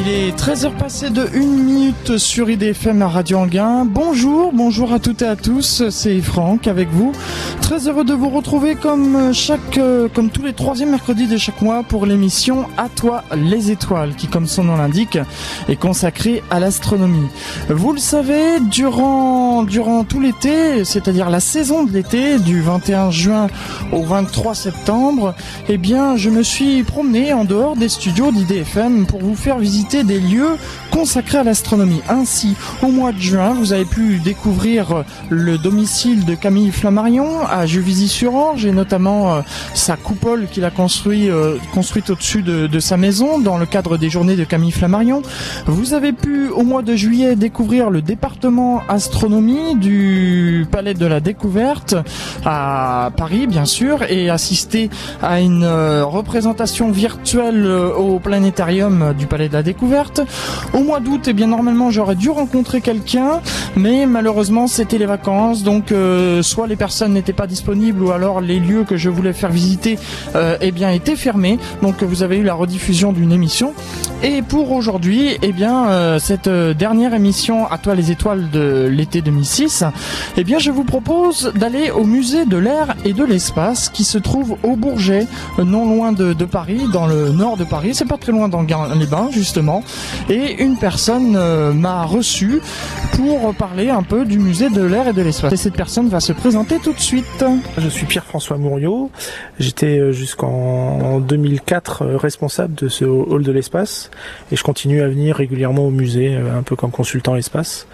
Il est 13h passé de 1 minute sur IDFM à Radio Anguin. Bonjour, bonjour à toutes et à tous, c'est Franck avec vous. Très heureux de vous retrouver comme chaque, euh, comme tous les troisièmes mercredis de chaque mois pour l'émission À toi les étoiles qui, comme son nom l'indique, est consacrée à l'astronomie. Vous le savez, durant, durant tout l'été, c'est-à-dire la saison de l'été, du 21 juin au 23 septembre, eh bien, je me suis promené en dehors des studios d'IDFM pour vous faire visiter des lieux consacrés à l'astronomie. Ainsi, au mois de juin, vous avez pu découvrir le domicile de Camille Flammarion à Juvisy-sur-Orge et notamment euh, sa coupole qu'il a construit, euh, construite au-dessus de, sa maison dans le cadre des journées de Camille Flammarion. Vous avez pu, au mois de juillet, découvrir le département astronomie du Palais de la Découverte à Paris, bien sûr, et assister à une euh, représentation virtuelle au planétarium du Palais de la Découverte Au mois d'août, et eh bien normalement j'aurais dû rencontrer quelqu'un, mais malheureusement c'était les vacances, donc euh, soit les personnes n'étaient pas disponibles ou alors les lieux que je voulais faire visiter euh, eh bien étaient fermés. Donc vous avez eu la rediffusion d'une émission. Et pour aujourd'hui, eh bien euh, cette dernière émission à toi les étoiles de l'été 2006, eh bien je vous propose d'aller au musée de l'air et de l'espace qui se trouve au Bourget, non loin de, de Paris, dans le nord de Paris. C'est pas très loin dans les Bains justement. Et une personne euh, m'a reçu pour parler un peu du musée de l'air et de l'espace. Et cette personne va se présenter tout de suite. Je suis Pierre-François Mouriot. J'étais euh, jusqu'en 2004 euh, responsable de ce hall de l'espace et je continue à venir régulièrement au musée, un peu comme consultant espace.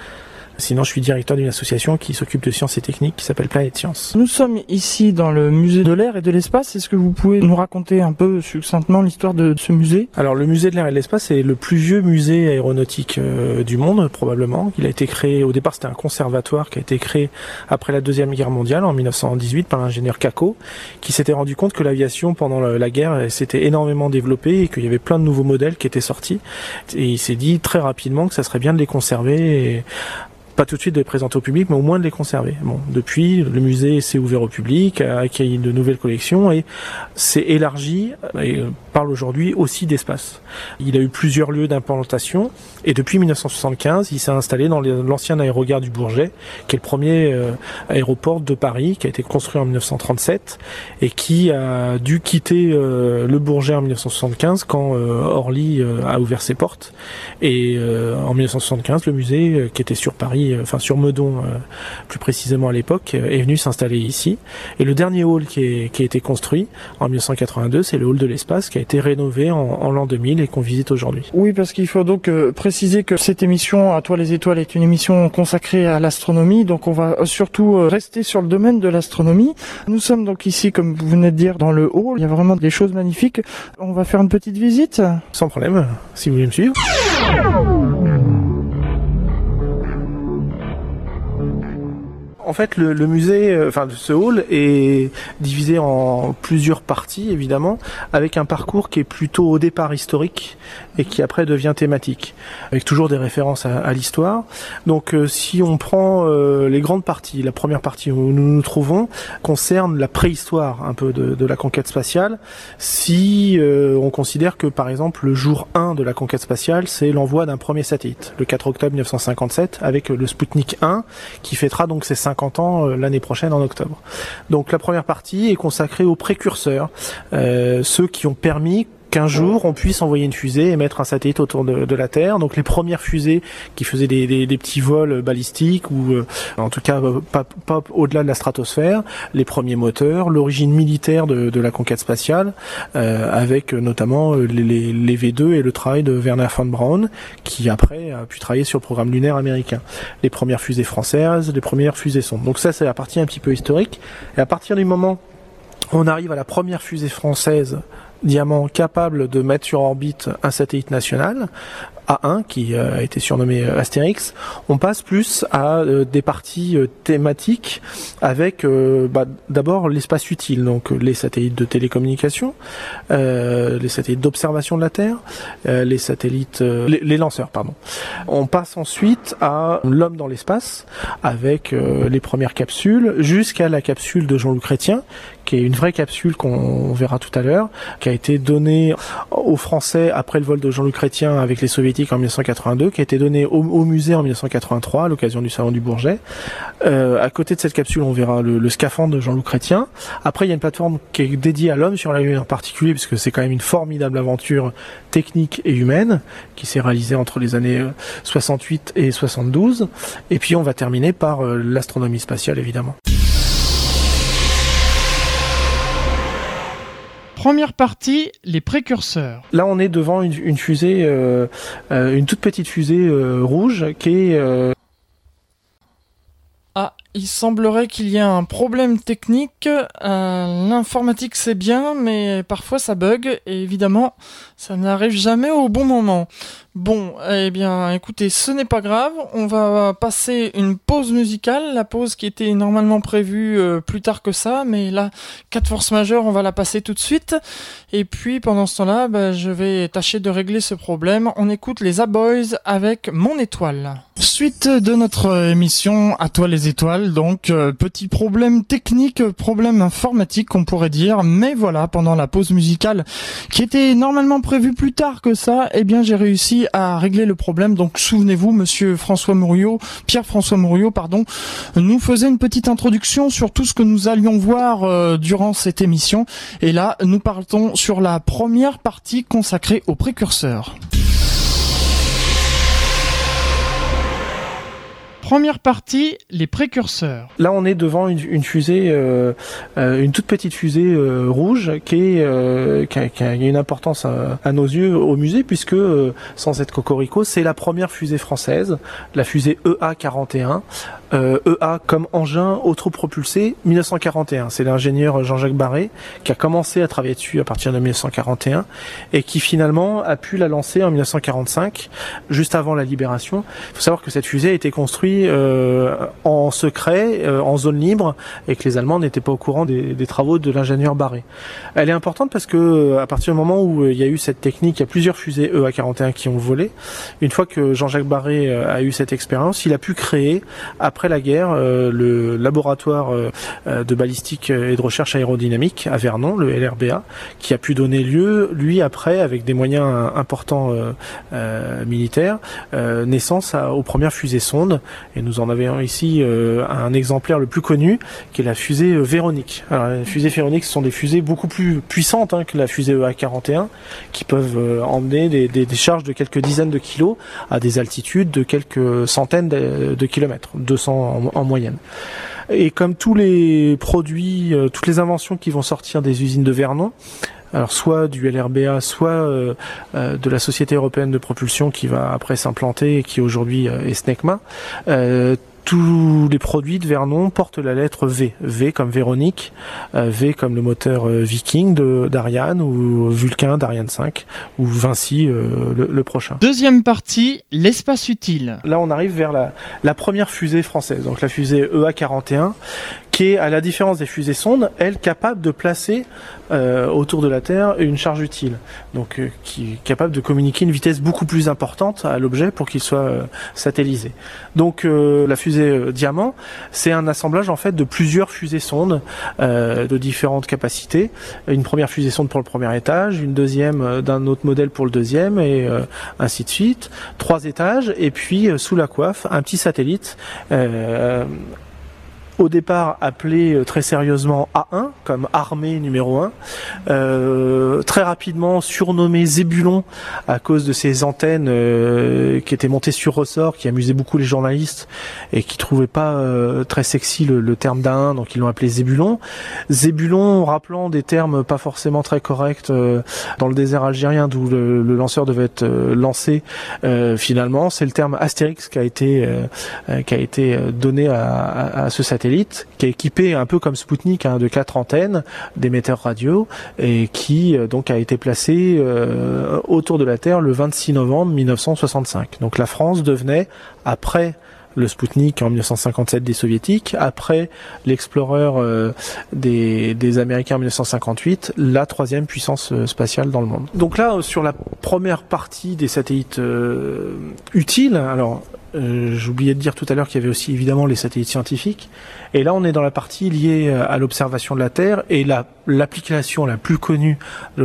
Sinon, je suis directeur d'une association qui s'occupe de sciences et techniques qui s'appelle Planète Science. Nous sommes ici dans le musée de l'air et de l'espace. Est-ce que vous pouvez nous raconter un peu succinctement l'histoire de ce musée? Alors, le musée de l'air et de l'espace est le plus vieux musée aéronautique euh, du monde, probablement. Il a été créé, au départ, c'était un conservatoire qui a été créé après la Deuxième Guerre mondiale, en 1918, par l'ingénieur Kako, qui s'était rendu compte que l'aviation, pendant la guerre, s'était énormément développée et qu'il y avait plein de nouveaux modèles qui étaient sortis. Et il s'est dit très rapidement que ça serait bien de les conserver et pas tout de suite de les présenter au public, mais au moins de les conserver. Bon, depuis, le musée s'est ouvert au public, a accueilli de nouvelles collections et s'est élargi et euh, parle aujourd'hui aussi d'espace. Il a eu plusieurs lieux d'implantation et depuis 1975, il s'est installé dans l'ancien aérogare du Bourget, qui est le premier euh, aéroport de Paris, qui a été construit en 1937 et qui a dû quitter euh, le Bourget en 1975 quand Orly a ouvert ses portes. Et en 1975, le musée qui était sur Paris euh, enfin sur Meudon euh, plus précisément à l'époque, euh, est venu s'installer ici. Et le dernier hall qui, a été construit en 1982, c'est le hall de l'espace qui a été rénové en, l'an 2000 et qu'on visite aujourd'hui. Oui, parce qu'il faut donc préciser que cette émission à toi les étoiles est une émission consacrée à l'astronomie, donc on va surtout rester sur le domaine de l'astronomie. Nous sommes donc ici, comme vous venez de dire, dans le hall. Il y a vraiment des choses magnifiques. On va faire une petite visite. Sans problème, si vous voulez me suivre. En fait, le, musée, euh, enfin ce hall est divisé en plusieurs parties, évidemment, avec un parcours qui est plutôt au départ historique et qui après devient thématique, avec toujours des références à, l'histoire. Donc, euh, si on prend euh, les grandes parties, la première partie où nous nous trouvons concerne la préhistoire un peu de, la conquête spatiale. Si on considère que, par exemple, le jour 1 de la conquête spatiale, c'est l'envoi d'un premier satellite, le 4 octobre 1957, avec le Sputnik 1, qui fêtera donc ses 5 50 ans euh, l'année prochaine en octobre. Donc la première partie est consacrée aux précurseurs, euh, ceux qui ont permis qu'un jour on puisse envoyer une fusée et mettre un satellite autour de, la Terre. Donc les premières fusées qui faisaient des, petits vols balistiques ou euh, en tout cas pas, au-delà de la stratosphère, les premiers moteurs, l'origine militaire de, la conquête spatiale, euh, avec notamment euh, les, V2 et le travail de Werner von Braun, qui après a pu travailler sur le programme lunaire américain. Les premières fusées françaises, les premières fusées sondes. Donc ça c'est la partie un petit peu historique. Et à partir du moment où on arrive à la première fusée française Diamant capable de mettre sur orbite un satellite national, a1 qui euh, a été surnommé euh, Astérix, on passe plus à euh, des parties thématiques avec bah, d'abord l'espace utile, donc les satellites de télécommunication, les satellites d'observation de la Terre, les satellites, les, lanceurs, pardon. On passe ensuite à l'homme dans l'espace avec les premières capsules jusqu'à la capsule de Jean-Luc Chrétien qui est une vraie capsule qu'on verra tout à l'heure, qui a été donné aux Français après le vol de Jean-Luc Chrétien avec les Soviétiques en 1982, qui a été donné au, musée en 1983 à l'occasion du salon du Bourget. Euh, à côté de cette capsule, on verra le, le scaphandre de Jean-Luc Chrétien. Après, il y a une plateforme qui est dédiée à l'homme sur la Lune en particulier, puisque c'est quand même une formidable aventure technique et humaine qui s'est réalisée entre les années 68 et 72. Et puis, on va terminer par l'astronomie spatiale, évidemment. Première partie, les précurseurs. Là, on est devant une, fusée, euh, euh, une toute petite fusée euh, rouge qui est. Ah, il semblerait qu'il y ait un problème technique. L'informatique c'est bien, mais parfois ça bug et évidemment ça n'arrive jamais au bon moment. Bon, eh bien, écoutez, ce n'est pas grave. On va passer une pause musicale, la pause qui était normalement prévue euh, plus tard que ça, mais là, quatre forces majeures, on va la passer tout de suite. Et puis, pendant ce temps-là, bah, je vais tâcher de régler ce problème. On écoute les A-Boys avec Mon Étoile. Suite de notre émission À toi les étoiles, donc euh, petit problème technique, problème informatique on pourrait dire, mais voilà, pendant la pause musicale qui était normalement prévue plus tard que ça, eh bien j'ai réussi à régler le problème. Donc souvenez-vous, Monsieur François Mouriot, Pierre-François Mouriot, pardon, nous faisait une petite introduction sur tout ce que nous allions voir euh, durant cette émission. Et là, nous partons sur la première partie consacrée aux précurseurs. Première partie, les précurseurs. Là, on est devant une, fusée, euh, euh, une toute petite fusée euh, rouge qui, est, qui, a, une importance à, nos yeux au musée puisque, sans être cocorico, c'est la première fusée française, la fusée EA-41. EA comme engin autopropulsé 1941. C'est l'ingénieur Jean-Jacques Barré qui a commencé à travailler dessus à partir de 1941 et qui finalement a pu la lancer en 1945, juste avant la libération. Il faut savoir que cette fusée a été construite euh, en secret, euh, en zone libre, et que les Allemands n'étaient pas au courant des, travaux de l'ingénieur Barré. Elle est importante parce que euh, à partir du moment où il y a eu cette technique, il y a plusieurs fusées EA-41 qui ont volé. Une fois que Jean-Jacques Barré a eu cette expérience, il a pu créer, après la guerre, le laboratoire de balistique et de recherche aérodynamique à Vernon, le LRBA, qui a pu donner lieu, lui, après, avec des moyens importants militaires, naissance aux premières fusées sondes et nous en avons ici euh, un exemplaire le plus connu, qui est la fusée euh, Véronique. Alors, les fusées Véronique, ce sont des fusées beaucoup plus puissantes hein, que la fusée EA-41, qui peuvent euh, emmener des, charges de quelques dizaines de kilos à des altitudes de quelques centaines de, kilomètres, 200 en, en moyenne. Et comme tous les produits, toutes les inventions qui vont sortir des usines de Vernon, alors soit du LRBA, soit euh, euh, de la Société européenne de propulsion qui va après s'implanter et qui aujourd'hui euh, est SNECMA tous les produits de Vernon portent la lettre V. V comme Véronique, V comme le moteur Viking de d'Ariane ou Vulcain d'Ariane 5 ou Vinci le, prochain. Deuxième partie, l'espace utile. Là, on arrive vers la, la première fusée française, donc la fusée EA41 qui est, à la différence des fusées sondes, elle capable de placer euh, autour de la Terre une charge utile, donc euh, qui est capable de communiquer une vitesse beaucoup plus importante à l'objet pour qu'il soit euh, satellisé. Donc la fusée Diamant, c'est un assemblage en fait de plusieurs fusées sondes de différentes capacités. Une première fusée sonde pour le premier étage, une deuxième d'un autre modèle pour le deuxième, et ainsi de suite. Trois étages, et puis sous la coiffe, un petit satellite au départ appelé euh, très sérieusement A1 comme armée numéro 1, euh, très rapidement surnommé Zébulon à cause de ses antennes euh, qui étaient montées sur ressort, qui amusaient beaucoup les journalistes et qui trouvaient pas euh, très sexy le, le terme d'A1, donc ils l'ont appelé Zébulon. Zébulon, rappelant des termes pas forcément très corrects dans le désert algérien d'où le, le, lanceur devait être lancé finalement, c'est le terme Astérix qui a été qui a été donné à, à, à ce satellite qui est équipé un peu comme Spoutnik hein, de quatre antennes d'émetteurs radio et qui euh, donc a été placé euh, autour de la Terre le 26 novembre 1965. Donc la France devenait après le Spoutnik en 1957 des soviétiques, après l'Explorer euh, des, des, Américains en 1958, la troisième puissance spatiale dans le monde. Donc là, sur la première partie des satellites utiles, alors Euh, J'oubliais de dire tout à l'heure qu'il y avait aussi évidemment les satellites scientifiques. Et là, on est dans la partie liée euh, à l'observation de la Terre. Et l'application la, plus connue de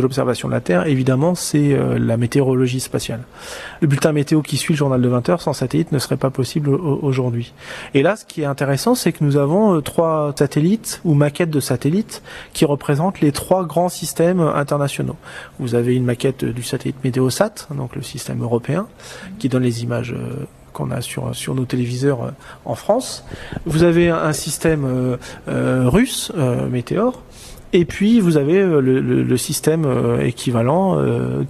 l'observation de la Terre, évidemment, c'est euh, la météorologie spatiale. Le bulletin météo qui suit le journal de 20 heures sans satellite ne serait pas possible aujourd'hui. Et là, ce qui est intéressant, c'est que nous avons trois satellites ou maquettes de satellites qui représentent les trois grands systèmes internationaux. Vous avez une maquette du satellite Météosat, donc le système européen, qui donne les images qu'on a sur, nos téléviseurs euh, en France. Vous avez un système euh, euh, russe, Météor, et puis vous avez le, système équivalent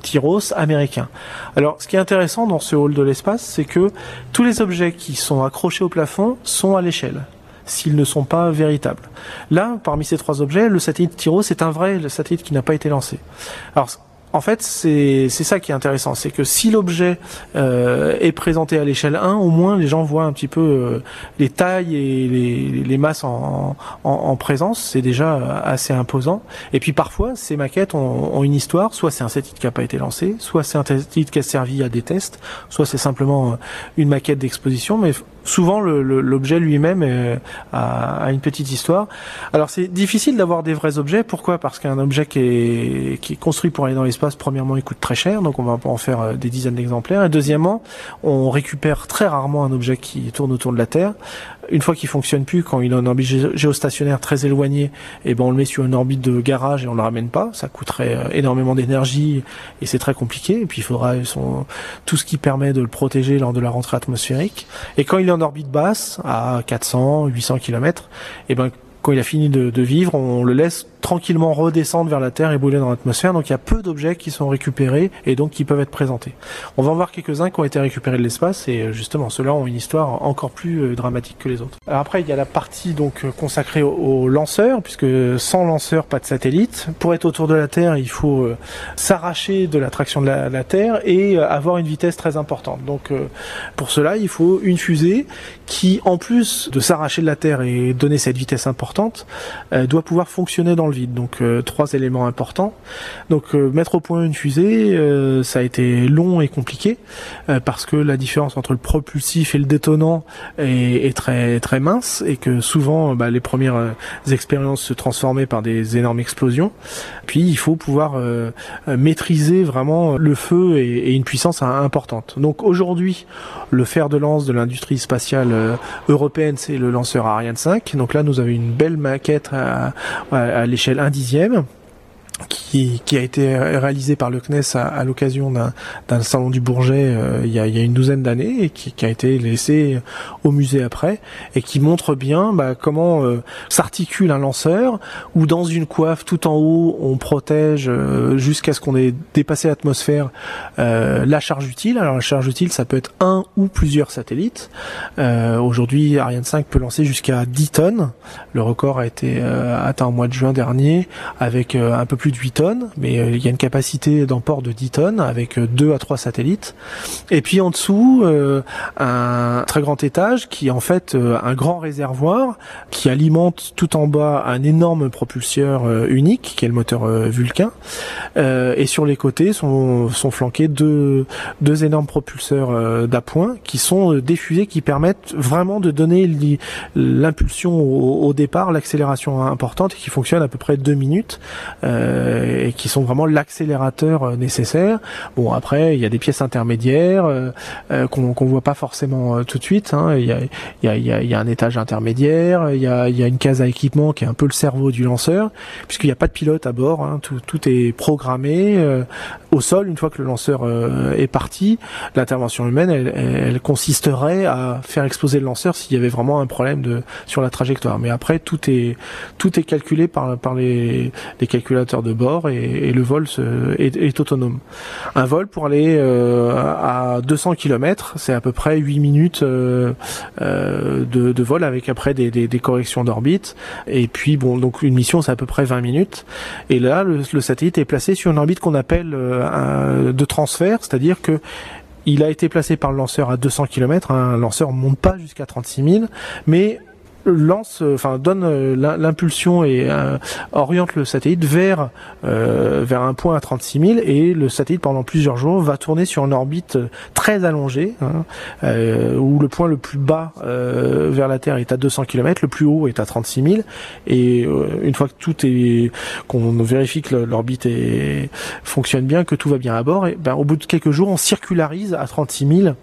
Tyros américain. Alors ce qui est intéressant dans ce hall de l'espace, c'est que tous les objets qui sont accrochés au plafond sont à l'échelle s'ils ne sont pas véritables. Là, parmi ces trois objets, le satellite Tyros est un vrai le satellite qui n'a pas été lancé. Alors en fait, c'est ça qui est intéressant, c'est que si l'objet euh, est présenté à l'échelle 1, au moins les gens voient un petit peu euh, les tailles et les, les masses en, en, en présence, c'est déjà assez imposant. Et puis parfois, ces maquettes ont, ont une histoire, soit c'est un satellite qui n'a pas été lancé, soit c'est un satellite qui a servi à des tests, soit c'est simplement une maquette d'exposition, souvent l'objet lui-même a, a, une petite histoire. Alors c'est difficile d'avoir des vrais objets, pourquoi? Parce qu'un objet qui est, qui est construit pour aller dans l'espace, premièrement, il coûte très cher, donc on va en faire euh, des dizaines d'exemplaires. Et deuxièmement, on récupère très rarement un objet qui tourne autour de la Terre. Une fois qu'il fonctionne plus, quand il est en orbite géostationnaire très éloigné, et eh ben on le met sur une orbite de garage et on le ramène pas. Ça coûterait euh, énormément d'énergie et c'est très compliqué. Et puis il faudra son, tout ce qui permet de le protéger lors de la rentrée atmosphérique. Et quand il en orbite basse, à 400, 800 km, et ben quand il a fini de, de, vivre, on le laisse tranquillement redescendre vers la Terre et brûler dans l'atmosphère. Donc il y a peu d'objets qui sont récupérés et donc qui peuvent être présentés. On va en voir quelques-uns qui ont été récupérés de l'espace et euh, justement ceux-là ont une histoire encore plus euh, dramatique que les autres. après il y a la partie donc euh, consacrée aux lanceurs puisque sans lanceur pas de satellite. Pour être autour de la Terre il faut s'arracher de l'attraction de la, la, Terre et avoir une vitesse très importante. Donc pour cela il faut une fusée qui en plus de s'arracher de la Terre et donner cette vitesse importante doit pouvoir fonctionner dans le vide. Donc euh, trois éléments importants. Donc euh, mettre au point une fusée, euh, ça a été long et compliqué parce que la différence entre le propulsif et le détonant est, très très mince et que souvent bah, les premières expériences se transformaient par des énormes explosions. Puis il faut pouvoir maîtriser vraiment le feu et, et une puissance importante. Donc aujourd'hui, le fer de lance de l'industrie spatiale européenne, c'est le lanceur Ariane 5. Donc là, nous avons une belle maquette à, à l'échelle un dixième qui, qui, a été réalisé par le CNES à, l'occasion d'un salon du Bourget euh, il, y a, il, y a, une douzaine d'années et qui, qui, a été laissé au musée après et qui montre bien bah, comment euh, s'articule un lanceur où dans une coiffe tout en haut on protège euh, jusqu'à ce qu'on ait dépassé l'atmosphère la charge utile. Alors la charge utile ça peut être un ou plusieurs satellites. Aujourd'hui Ariane 5 peut lancer jusqu'à 10 tonnes. Le record a été atteint au mois de juin dernier avec un peu plus de 8 tonnes, mais euh, il y a une capacité d'emport de 10 tonnes avec 2 euh, à 3 satellites. Et puis en dessous, euh, un très grand étage qui est en fait un grand réservoir qui alimente tout en bas un énorme propulseur unique qui est le moteur Vulcain. et sur les côtés sont, sont flanqués deux, deux énormes propulseurs d'appoint qui sont diffusés, qui permettent vraiment de donner l'impulsion au, départ, l'accélération importante et qui fonctionne à peu près deux minutes. Et qui sont vraiment l'accélérateur euh, nécessaire. Bon après il y a des pièces intermédiaires euh, qu'on qu'on voit pas forcément tout de suite. Il, y a, un étage intermédiaire, il y a, une case à équipement qui est un peu le cerveau du lanceur, puisqu'il n'y a pas de pilote à bord. Hein. Tout, est programmé au sol une fois que le lanceur est parti. L'intervention humaine, elle, consisterait à faire exploser le lanceur s'il y avait vraiment un problème sur la trajectoire. Mais après tout est tout est calculé par les calculateurs de bord et, le vol est, autonome. Un vol pour aller euh, à 200 km, c'est à peu près 8 minutes euh, euh, de, vol avec après des, corrections d'orbite. Et puis bon, donc une mission c'est à peu près 20 minutes. Et là, le, satellite est placé sur une orbite qu'on appelle de transfert, c'est-à-dire que il a été placé par le lanceur à 200 km. Un lanceur ne monte pas jusqu'à 36 000, mais lance, enfin donne l'impulsion et oriente le satellite vers vers un point à 36 000 et le satellite pendant plusieurs jours va tourner sur une orbite très allongée hein, où le point le plus bas vers la Terre est à 200 km, le plus haut est à 36 000 et une fois que tout est qu'on vérifie que l'orbite fonctionne bien, que tout va bien à bord, et ben, au bout de quelques jours, on circularise à 36 000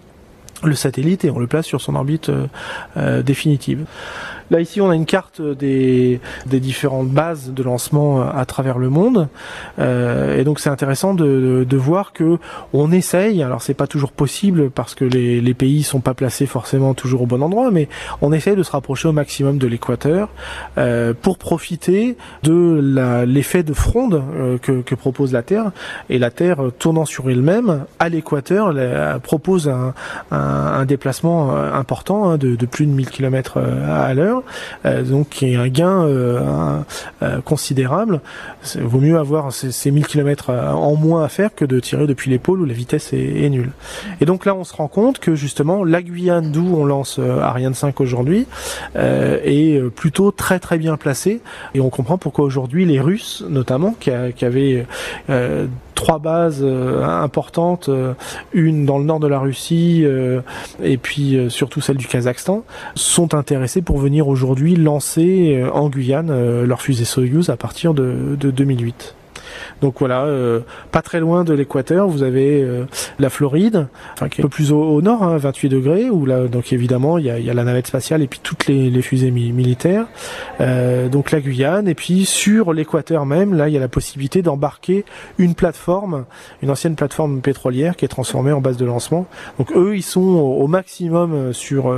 le satellite et on le place sur son orbite euh, euh, définitive. Là ici on a une carte des, différentes bases de lancement à travers le monde. Euh, et donc c'est intéressant de, voir que on essaye, alors c'est pas toujours possible parce que les, les pays sont pas placés forcément toujours au bon endroit, mais on essaye de se rapprocher au maximum de l'équateur euh, pour profiter de l'effet de fronde euh, que, propose la Terre. Et la Terre tournant sur elle-même à l'équateur propose un, déplacement euh, important hein, de, de plus de 1000 km euh, à l'heure euh, donc un gain euh, euh, considérable. Vaut mieux avoir ces, ces 1000 km en moins à faire que de tirer depuis l'épaule où la vitesse est, nulle. Et donc là, on se rend compte que justement la Guyane, d'où on lance Ariane 5 aujourd'hui, est plutôt très très bien placée. Et on comprend pourquoi aujourd'hui les Russes, notamment, qui avaient trois bases euh, importantes, euh, une dans le nord de la Russie euh, et puis surtout celle du Kazakhstan, sont intéressés pour venir aujourd'hui lancer en Guyane leur fusée Soyuz à partir de, de 2008. Donc voilà, euh, pas très loin de l'équateur, vous avez euh, la Floride, enfin qui est un peu plus au, nord, hein, 28 degrés, où là donc évidemment il y a, y a, la navette spatiale et puis toutes les, les fusées militaires. Euh, donc la Guyane et puis sur l'équateur même, là il y a la possibilité d'embarquer une plateforme, une ancienne plateforme pétrolière qui est transformée en base de lancement. Donc eux ils sont au, maximum sur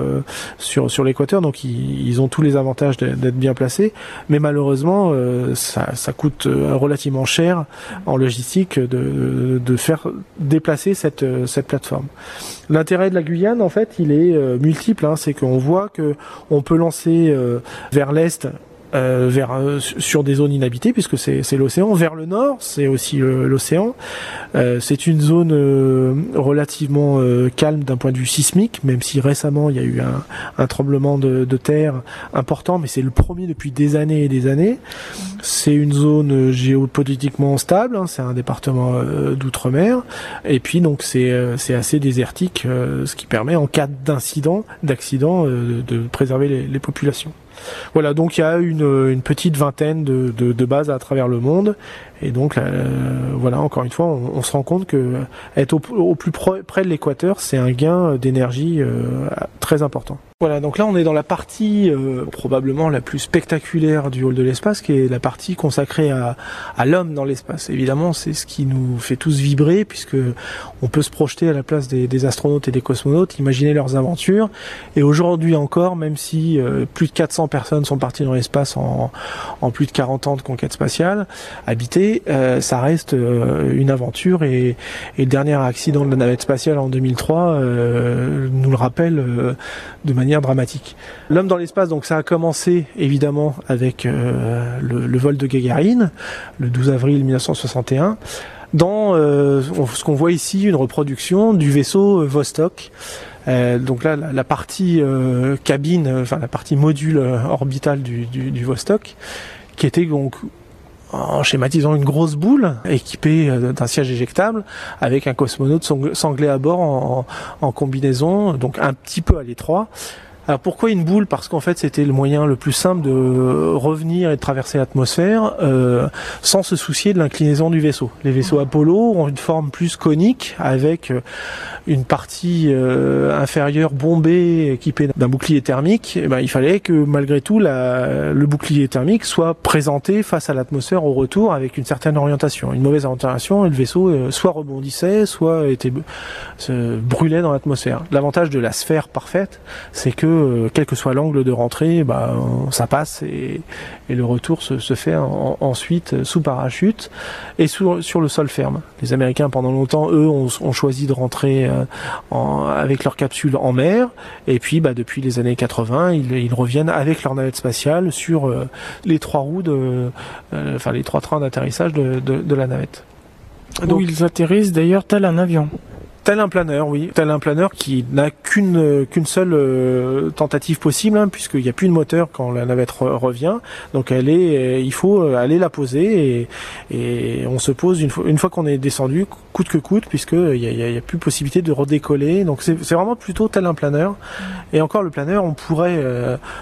sur sur l'équateur, donc ils, ils, ont tous les avantages d'être bien placés, mais malheureusement ça, ça coûte relativement cher en logistique de, faire déplacer cette, cette plateforme. L'intérêt de la Guyane, en fait, il est euh, multiple. Hein, c'est qu'on voit que on peut lancer euh, vers l'est euh, vers euh, sur des zones inhabitées puisque c'est l'océan. Vers le nord, c'est aussi l'océan. Euh, c'est une zone relativement calme d'un point de vue sismique, même si récemment il y a eu un, un tremblement de, de, terre important, mais c'est le premier depuis des années et des années. C'est une zone géopolitiquement stable. Hein, c'est un département d'outre-mer. Et puis donc c'est c'est assez désertique, ce qui permet en cas d'incident, d'accident, de préserver les, les populations. Voilà, donc il y a une, petite vingtaine de, bases à travers le monde. Et donc euh, voilà, encore une fois, on, se rend compte que être au, plus près de l'équateur, c'est un gain d'énergie euh, très important. Voilà, donc là on est dans la partie euh, probablement la plus spectaculaire du hall de l'espace, qui est la partie consacrée à, à l'homme dans l'espace. Évidemment, c'est ce qui nous fait tous vibrer, puisque on peut se projeter à la place des, des astronautes et des cosmonautes, imaginer leurs aventures. Et aujourd'hui encore, même si euh, plus de 400 personnes sont parties dans l'espace en, en, plus de 40 ans de conquête spatiale habitée, euh, ça reste une aventure. Et, et, le dernier accident de la navette spatiale en 2003 nous le rappelle de manière dramatique. L'homme dans l'espace, donc ça a commencé évidemment avec euh, le, vol de Gagarine, le 12 avril 1961 dans euh, ce qu'on voit ici, une reproduction du vaisseau Vostok. Euh, donc là, la, partie cabine, enfin la partie module orbital du, du, Vostok, qui était donc en schématisant une grosse boule équipée d'un siège éjectable avec un cosmonaute sanglé à bord en, en combinaison, donc un petit peu à l'étroit. Alors pourquoi une boule? Parce qu'en fait c'était le moyen le plus simple de revenir et de traverser l'atmosphère euh, sans se soucier de l'inclinaison du vaisseau. Les vaisseaux Apollo ont une forme plus conique avec euh, une partie euh, inférieure bombée équipée d'un bouclier thermique. Et eh ben, il fallait que malgré tout la, le bouclier thermique soit présenté face à l'atmosphère au retour avec une certaine orientation. Une mauvaise orientation et le vaisseau euh, soit rebondissait, soit était se brûlait dans l'atmosphère. L'avantage de la sphère parfaite, c'est que euh, quel que soit l'angle de rentrée, bah, ça passe et, le retour se, fait ensuite sous parachute et sur, sur le sol ferme. Les Américains, pendant longtemps, eux, ont, choisi de rentrer euh, avec leur capsule en mer et puis bah, depuis les années 80, ils, reviennent avec leur navette spatiale sur euh, les trois roues de, enfin les trois trains d'atterrissage de, la navette. Donc, Où ils atterrissent d'ailleurs tel un avion. Tel un planeur, oui. Tel un planeur qui n'a qu'une qu'une seule euh, tentative possible, hein, puisqu'il n'y a plus de moteur quand la navette revient. Donc elle est, euh, il faut euh, aller la poser et, et on se pose une fois, une fois qu'on est descendu, coûte que coûte, puisqu'il n'y a, a, plus possibilité de redécoller. Donc c'est vraiment plutôt tel un planeur. Et encore le planeur, on pourrait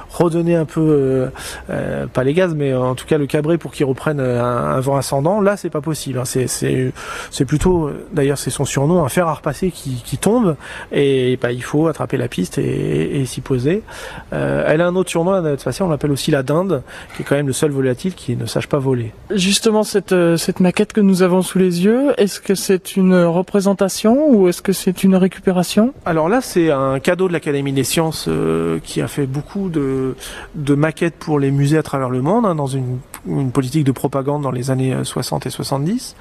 redonner un peu, pas les gaz, mais en tout cas le cabré pour qu'il reprenne un, vent ascendant. Là, c'est pas possible. Hein. C'est c'est plutôt, d'ailleurs, c'est son surnom, un fer à qui, tombe et bah, il faut attraper la piste et, s'y poser. Euh, elle a un autre surnom, la navette spatiale, on l'appelle aussi la dinde, qui est quand même le seul volatile qui ne sache pas voler. Justement, cette, euh, cette maquette que nous avons sous les yeux, est-ce que c'est une représentation ou est-ce que c'est une récupération? Alors là, c'est un cadeau de l'Académie des sciences euh, qui a fait beaucoup de, de maquettes pour les musées à travers le monde, hein, dans une, une, politique de propagande dans les années 60 et 70.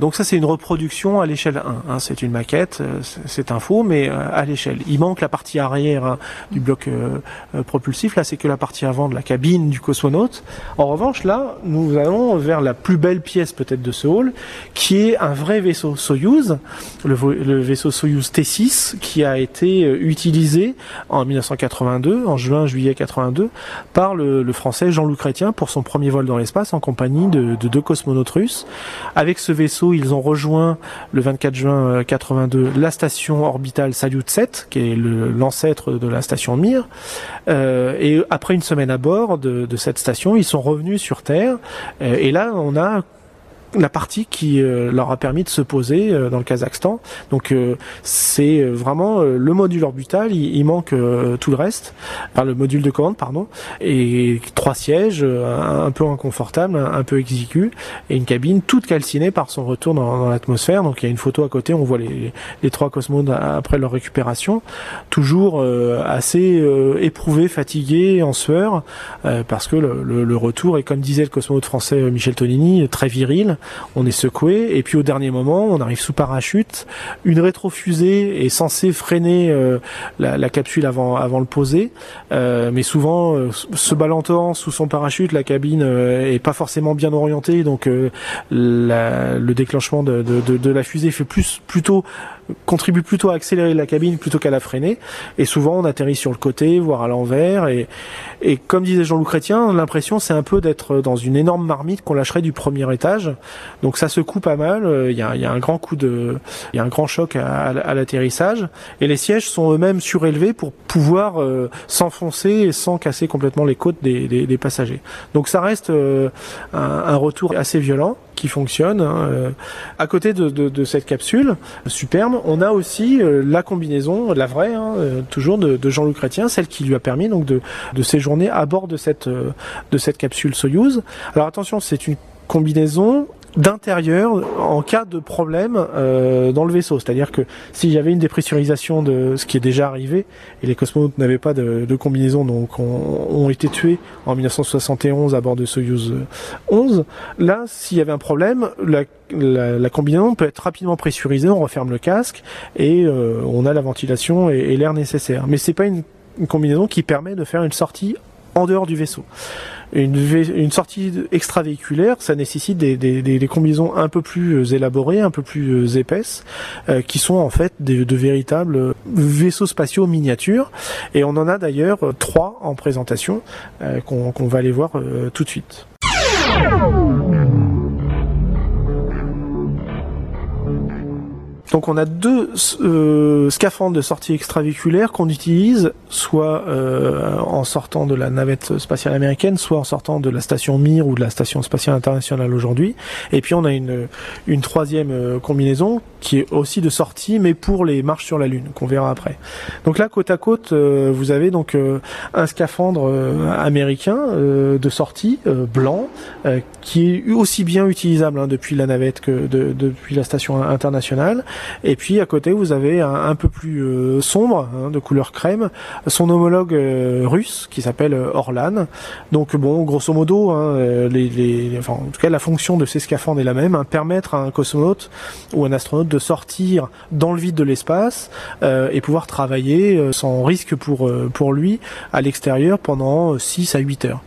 donc ça, c'est une reproduction à l'échelle 1. Hein, c'est une maquette euh, c'est un faux, mais euh, à l'échelle. Il manque la partie arrière hein, du bloc euh, propulsif. Là, c'est que la partie avant de la cabine du cosmonaute. En revanche, là, nous allons vers la plus belle pièce peut-être de ce hall, qui est un vrai vaisseau Soyuz, le, vaisseau Soyuz T6, qui a été utilisé en 1982, en juin-juillet 82, par le, français Jean-Loup Chrétien pour son premier vol dans l'espace en compagnie de, de deux cosmonautes russes. Avec ce vaisseau, ils ont rejoint le 24 juin 82 de la station orbitale Salyut 7, qui est l'ancêtre de la station Mir. Euh, et après une semaine à bord de, de, cette station, ils sont revenus sur Terre. Euh, et là, on a la partie qui euh, leur a permis de se poser euh, dans le Kazakhstan. Donc euh, c'est vraiment le module orbital, il, manque tout le reste, enfin le module de commande pardon, et trois sièges un, peu inconfortables, un, peu exigus, et une cabine toute calcinée par son retour dans, l'atmosphère. Donc il y a une photo à côté, on voit les, les trois cosmonautes après leur récupération, toujours assez éprouvés, fatigués, en sueur, parce que le, le, le, retour est comme disait le cosmonaute français Michel Tonini, très viril on est secoué, et puis au dernier moment, on arrive sous parachute. Une rétrofusée est censée freiner euh, la, capsule avant, avant le poser, euh, mais souvent, euh, se balantant sous son parachute, la cabine est pas forcément bien orientée, donc le déclenchement de, la fusée fait plus plutôt contribue plutôt à accélérer la cabine plutôt qu'à la freiner. Et souvent, on atterrit sur le côté, voire à l'envers. Et, et comme disait Jean-Loup Chrétien, l'impression, c'est un peu d'être dans une énorme marmite qu'on lâcherait du premier étage. Donc ça se coupe pas mal. Il y a, y a, un grand coup de, il y a un grand choc à, l'atterrissage. Et les sièges sont eux-mêmes surélevés pour pouvoir euh, s'enfoncer sans casser complètement les côtes des, des, des passagers. Donc ça reste euh, un, un retour assez violent qui fonctionne. Hein, euh, à côté de, cette capsule superbe, on a aussi euh, la combinaison, la vraie, hein, euh, toujours de, Jean-Luc Chrétien, celle qui lui a permis donc de, séjourner à bord de cette, de cette capsule Soyuz. Alors attention, c'est une combinaison d'intérieur en cas de problème euh, dans le vaisseau. C'est-à-dire que s'il y avait une dépressurisation de ce qui est déjà arrivé, et les cosmonautes n'avaient pas de, combinaison, donc ont, été tués en 1971 à bord de Soyuz 11, là, s'il y avait un problème, la, combinaison peut être rapidement pressurisée, on referme le casque et euh, on a la ventilation et, l'air nécessaire. Mais c'est pas une combinaison qui permet de faire une sortie en dehors du vaisseau. Une, sortie extravéhiculaire, ça nécessite des, combinaisons un peu plus euh, élaborées, un peu plus euh, épaisses, euh, qui sont en fait de véritables vaisseaux spatiaux miniatures. Et on en a d'ailleurs trois en présentation qu'on va aller voir tout de suite. Donc on a deux euh, de sortie extravéhiculaire qu'on utilise soit euh, en sortant de la navette spatiale américaine, soit en sortant de la station Mir ou de la station spatiale internationale aujourd'hui. Et puis on a une, une troisième euh, combinaison qui est aussi de sortie, mais pour les marches sur la Lune, qu'on verra après. Donc là, côte à côte, vous avez donc un scaphandre américain de sortie blanc qui est aussi bien utilisable hein, depuis la navette que de, depuis la station internationale et puis à côté, vous avez un, peu plus euh, sombre, hein, de couleur crème, son homologue euh, russe qui s'appelle euh, Orlan. Donc bon, grosso modo, hein, les, les, enfin, en tout cas, la fonction de ces scaphandres est la même, hein, permettre à un cosmonaute ou un astronaute de sortir dans le vide de l'espace et pouvoir travailler sans risque pour pour lui à l'extérieur pendant 6 à 8 heures.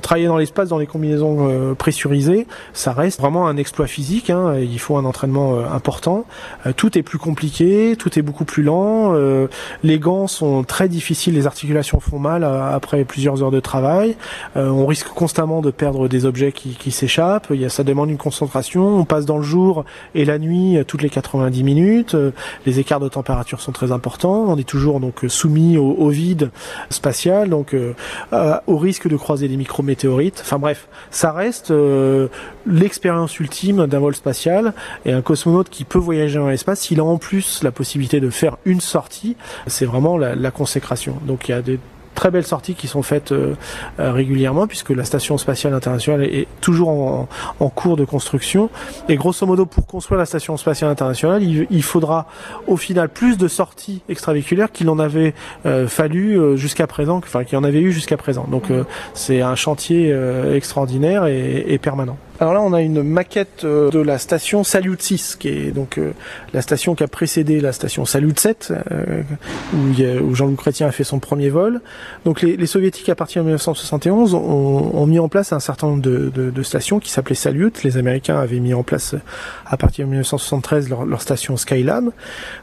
travailler dans l'espace dans les combinaisons pressurisées, ça reste vraiment un exploit physique. Hein. il faut un entraînement important. tout est plus compliqué, tout est beaucoup plus lent. les gants sont très difficiles, les articulations font mal après plusieurs heures de travail. on risque constamment de perdre des objets qui, s'échappent. Ça demande une concentration. On passe dans le jour et la nuit toutes les 90 minutes. Les écarts de température sont très importants. On est toujours donc soumis au, vide spatial, donc euh, au risque de croiser des micrométéorites. Enfin bref, ça reste euh, l'expérience ultime d'un vol spatial et un cosmonaute qui peut voyager dans l'espace. S'il a en plus la possibilité de faire une sortie, c'est vraiment la, la consécration. Donc il y a des très belles sorties qui sont faites euh, euh, régulièrement puisque la station spatiale internationale est, toujours en, cours de construction. Et grosso modo, pour construire la station spatiale internationale, il, faudra au final plus de sorties extravéhiculaires qu'il en avait euh, fallu jusqu'à présent, enfin qu'il en avait eu jusqu'à présent. Donc c'est un chantier extraordinaire et permanent. Alors là, on a une maquette euh, de la station Salyut 6, qui est donc euh, la station qui a précédé la station Salyut 7, euh, où, Jean-Loup Chrétien a fait son premier vol. Donc les, soviétiques, à partir de 1971, ont, mis en place un certain nombre de, stations qui s'appelaient Salyut. Les Américains avaient mis en place, à partir de 1973, leur, station Skylab.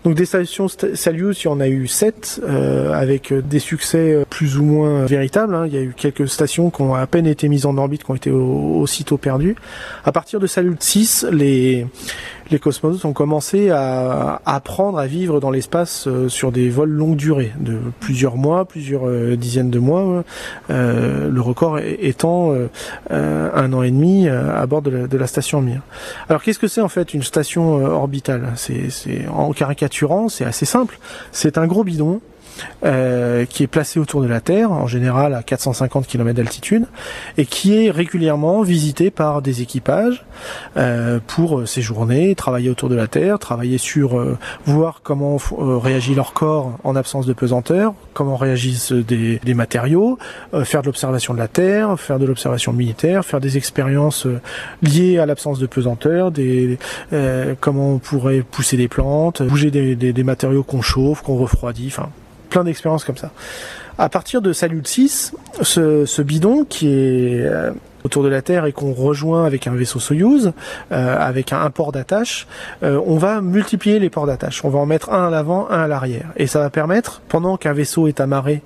Donc des stations Salyut, il y en a eu 7, avec des succès plus ou moins véritables. Hein. Il y a eu quelques stations qui ont à peine été mises en orbite, qui ont été aussitôt perdues. À partir de Salut 6, les, cosmonautes ont commencé à, apprendre à vivre dans l'espace euh, sur des vols longue durée, de plusieurs mois, plusieurs euh, dizaines de mois, euh, le record étant un an et demi à bord de la, station Mir. Alors qu'est-ce que c'est en fait une station orbitale? En caricaturant, c'est assez simple. C'est un gros bidon euh, qui est placé autour de la Terre, en général à 450 km d'altitude, et qui est régulièrement visité par des équipages euh, pour séjourner, travailler autour de la Terre, travailler sur euh, voir comment réagit leur corps en absence de pesanteur, comment réagissent des, des matériaux, faire de l'observation de la Terre, faire de l'observation militaire, faire des expériences liées à l'absence de pesanteur, des, comment on pourrait pousser des plantes, bouger des, des, des matériaux qu'on chauffe, qu'on refroidit, enfin plein d'expériences comme ça. À partir de Salut 6, ce, bidon qui est euh, autour de la Terre et qu'on rejoint avec un vaisseau Soyuz, euh, avec un, port d'attache, euh, on va multiplier les ports d'attache. On va en mettre un à l'avant, un à l'arrière. Et ça va permettre, pendant qu'un vaisseau est amarré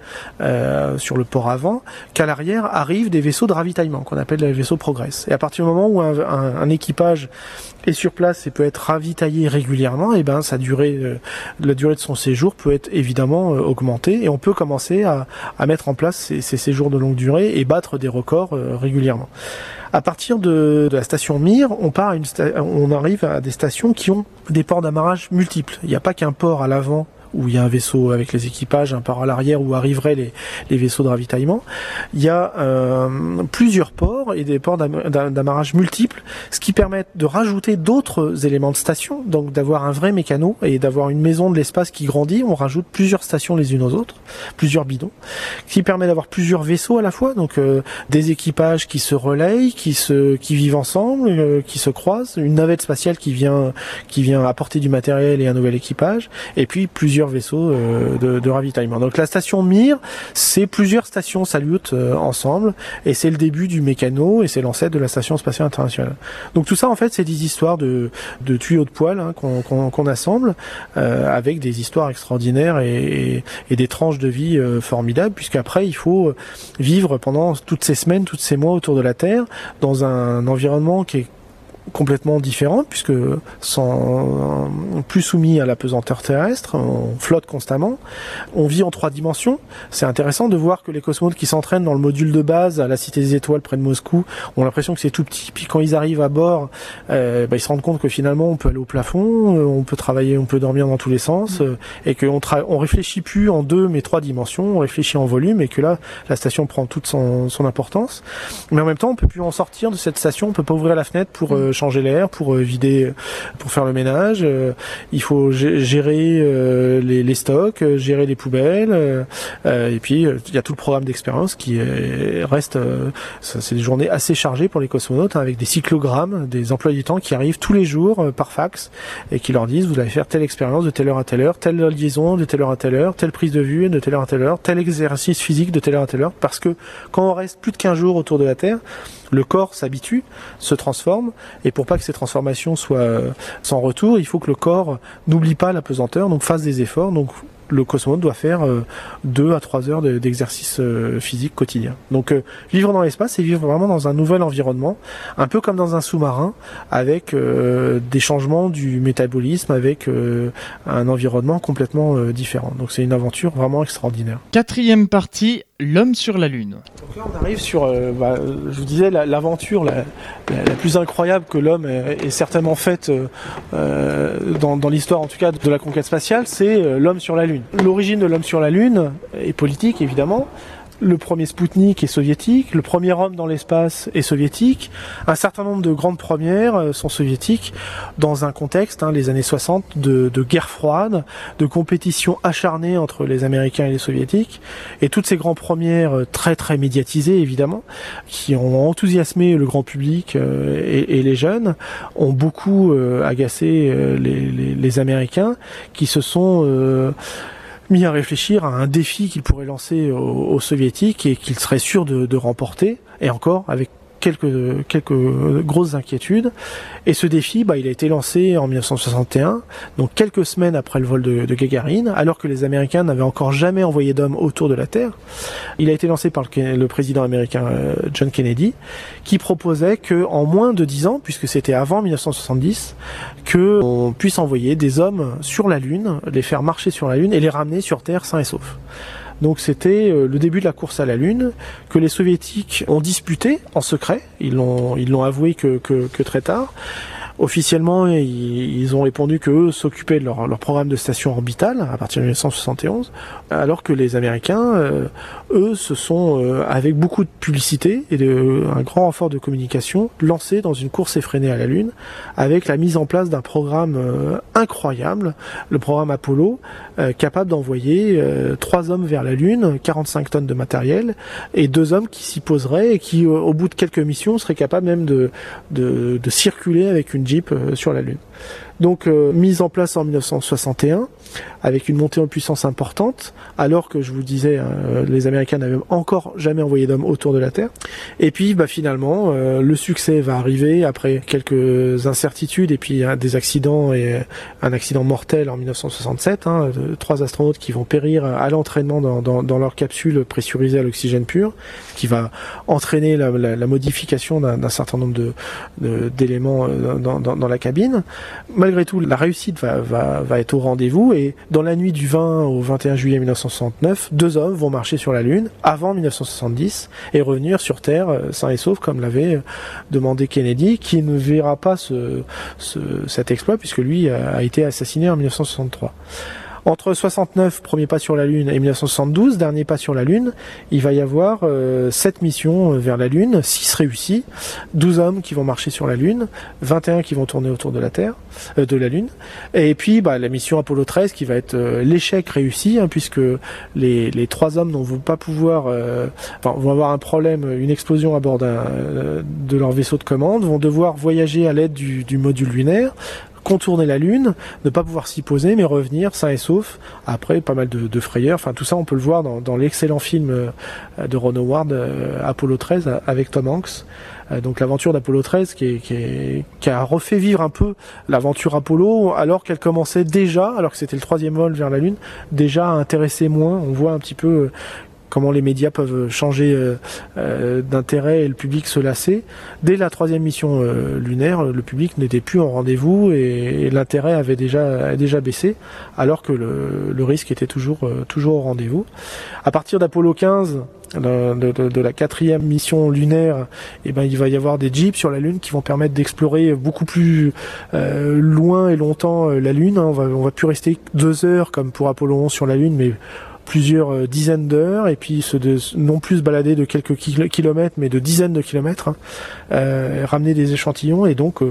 sur le port avant, qu'à l'arrière arrivent des vaisseaux de ravitaillement, qu'on appelle les vaisseaux Progress. Et à partir du moment où un, équipage est sur place et peut être ravitaillé régulièrement, et ben sa durée, la durée de son séjour peut être évidemment augmentée et on peut commencer à, à mettre en place ces, ces, séjours de longue durée et battre des records régulièrement. À partir de, la station Mir, on part une on arrive à des stations qui ont des ports d'amarrage multiples. Il n'y a pas qu'un port à l'avant où il y a un vaisseau avec les équipages, un port à l'arrière où arriveraient les, vaisseaux de ravitaillement. Il y a euh, plusieurs ports et des ports d'amarrage multiples, ce qui permet de rajouter d'autres éléments de station, donc d'avoir un vrai mécano et d'avoir une maison de l'espace qui grandit. On rajoute plusieurs stations les unes aux autres, plusieurs bidons, ce qui permet d'avoir plusieurs vaisseaux à la fois, donc euh, des équipages qui se relayent, qui se vivent ensemble, euh, qui se croisent, une navette spatiale qui vient qui vient apporter du matériel et un nouvel équipage, et puis plusieurs vaisseaux euh, de, ravitaillement. Donc la station Mir, c'est plusieurs stations Salyut euh, ensemble, et c'est le début du mécano, et c'est l'ancêtre de la station spatiale internationale. Donc tout ça, en fait, c'est des histoires de, tuyaux de poils hein, qu'on assemble, euh, avec des histoires extraordinaires et, des tranches de vie formidables, puisqu'après, il faut vivre pendant toutes ces semaines, toutes ces mois autour de la Terre, dans un environnement qui est complètement différent puisque sans plus soumis à la pesanteur terrestre, on flotte constamment, on vit en trois dimensions. C'est intéressant de voir que les cosmonautes qui s'entraînent dans le module de base à la Cité des Étoiles près de Moscou ont l'impression que c'est tout petit. Puis quand ils arrivent à bord, euh, bah, ils se rendent compte que finalement on peut aller au plafond, euh, on peut travailler, on peut dormir dans tous les sens, euh, et qu'on on réfléchit plus en deux mais trois dimensions, on réfléchit en volume, et que là la station prend toute son, son importance. Mais en même temps, on peut plus en sortir de cette station, on peut pas ouvrir la fenêtre pour changer l'air, pour vider, pour faire le ménage. il faut gérer les, stocks, gérer les poubelles. et puis il y a tout le programme d'expérience qui reste. c'est des journées assez chargées pour les cosmonautes, hein, avec des cyclogrammes, des emplois du temps qui arrivent tous les jours par fax et qui leur disent vous allez faire telle expérience de telle heure à telle heure, telle liaison de telle heure à telle heure, telle prise de vue de telle heure à telle heure, tel exercice physique de telle heure à telle heure, parce que quand on reste plus de 15 jours autour de la Terre, le corps s'habitue, se transforme, et pour pas que ces transformations soient sans retour, il faut que le corps n'oublie pas la pesanteur, donc fasse des efforts, donc le cosmonaute doit faire 2 euh, à 3 heures d'exercice euh, physique quotidien. Donc euh, vivre dans l'espace, c'est vivre vraiment dans un nouvel environnement, un peu comme dans un sous-marin, avec des changements du métabolisme, avec un environnement complètement différent. Donc c'est une aventure vraiment extraordinaire. Quatrième partie, l'homme sur la Lune. Donc là on arrive sur, bah, je vous disais, l'aventure la, plus incroyable que l'homme ait, certainement faite dans, dans l'histoire en tout cas de la conquête spatiale, c'est l'homme sur la Lune. L'origine de l'homme sur la Lune est politique, évidemment. Le premier Spoutnik est soviétique, le premier homme dans l'espace est soviétique, un certain nombre de grandes premières euh, sont soviétiques dans un contexte, hein, les années 60, de, guerre froide, de compétition acharnée entre les Américains et les Soviétiques, et toutes ces grandes premières euh, très très médiatisées évidemment, qui ont enthousiasmé le grand public euh, et, les jeunes, ont beaucoup agacé les, Américains, qui se sont mis à réfléchir à un défi qu'il pourrait lancer aux, soviétiques et qu'il serait sûr de, de remporter, et encore avec quelques, quelques grosses inquiétudes. Et ce défi, bah, il a été lancé en 1961, donc quelques semaines après le vol de, de Gagarine, alors que les Américains n'avaient encore jamais envoyé d'hommes autour de la Terre. Il a été lancé par le, président américain euh, John Kennedy, qui proposait que en moins de 10 ans, puisque c'était avant 1970, que on puisse envoyer des hommes sur la Lune, les faire marcher sur la Lune et les ramener sur Terre sains et saufs. Donc c'était euh, le début de la course à la Lune que les soviétiques ont disputé en secret. Ils l'ont ils l'ont avoué que, que très tard. Officiellement, ils, ont répondu que eux s'occupaient de leur, programme de station orbitale à partir de 1971, alors que les Américains, euh, eux, se sont, euh, avec beaucoup de publicité et de, un grand renfort de communication, lancés dans une course effrénée à la Lune, avec la mise en place d'un programme euh, incroyable, le programme Apollo, capable d'envoyer trois hommes vers la Lune, 45 tonnes de matériel, et deux hommes qui s'y poseraient et qui, au bout de quelques missions, seraient capables même de circuler avec une Jeep euh, sur la Lune. Donc euh, mise en place en 1961 avec une montée en puissance importante, alors que je vous disais, euh, les Américains n'avaient encore jamais envoyé d'hommes autour de la Terre. Et puis bah, finalement, euh, le succès va arriver après quelques incertitudes et puis des accidents et un accident mortel en 1967, hein, trois astronautes qui vont périr à l'entraînement dans, dans, dans, leur capsule pressurisée à l'oxygène pur, qui va entraîner la, la, la modification d'un certain nombre d'éléments de, dans, dans, la cabine malgré tout, la réussite va, va, va être au rendez-vous et dans la nuit du 20 au 21 juillet 1969, deux hommes vont marcher sur la Lune avant 1970 et revenir sur Terre euh, sains et saufs comme l'avait euh, demandé Kennedy, qui ne verra pas ce, ce, cet exploit puisque lui a été assassiné en 1963. Entre 69, premier pas sur la Lune, et 1972, dernier pas sur la Lune, il va y avoir euh, 7 missions euh, vers la Lune, 6 réussies, 12 hommes qui vont marcher sur la Lune, 21 qui vont tourner autour de la Terre, euh, de la Lune, et puis bah, la mission Apollo 13 qui va être euh, l'échec réussi, hein, puisque les, les trois hommes ne vont pas pouvoir, vont avoir un problème, une explosion à bord de leur vaisseau de commande, vont devoir voyager à l'aide du module lunaire, contourner la Lune, ne pas pouvoir s'y poser, mais revenir sain et sauf. Après, pas mal de, frayeurs. Enfin, tout ça, on peut le voir dans, l'excellent film euh, de Ron Howard, euh, Apollo 13, avec Tom Hanks. Euh, donc l'aventure d'Apollo 13 qui, qui, a refait vivre un peu l'aventure Apollo alors qu'elle commençait déjà, alors que c'était le troisième vol vers la Lune, déjà à intéresser moins. On voit un petit peu comment les médias peuvent changer euh, euh, d'intérêt et le public se lasser. Dès la troisième mission euh, lunaire, le public n'était plus en rendez-vous et, l'intérêt avait déjà, déjà baissé, alors que le, risque était toujours, toujours au rendez-vous. À partir d'Apollo 15, de, la quatrième mission lunaire, eh ben, il va y avoir des jeeps sur la Lune qui vont permettre d'explorer beaucoup plus loin et longtemps la Lune. On va, on va plus rester deux heures comme pour Apollo 11 sur la Lune, mais plusieurs dizaines d'heures et puis non plus se balader de quelques kilomètres mais de dizaines de kilomètres, hein, ramener des échantillons et donc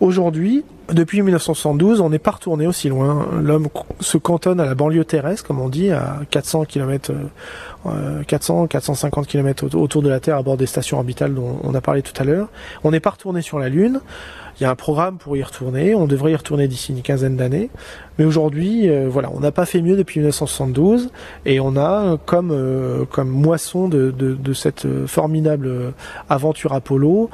aujourd'hui depuis 1972, on n'est pas retourné aussi loin. L'homme se cantonne à la banlieue terrestre, comme on dit, à 400 km, 400, 450 km autour de la Terre, à bord des stations orbitales dont on a parlé tout à l'heure. On n'est pas retourné sur la Lune. Il y a un programme pour y retourner. On devrait y retourner d'ici une quinzaine d'années. Mais aujourd'hui, euh, voilà, on n'a pas fait mieux depuis 1972 et on a comme euh, comme moisson de, de, cette formidable aventure Apollo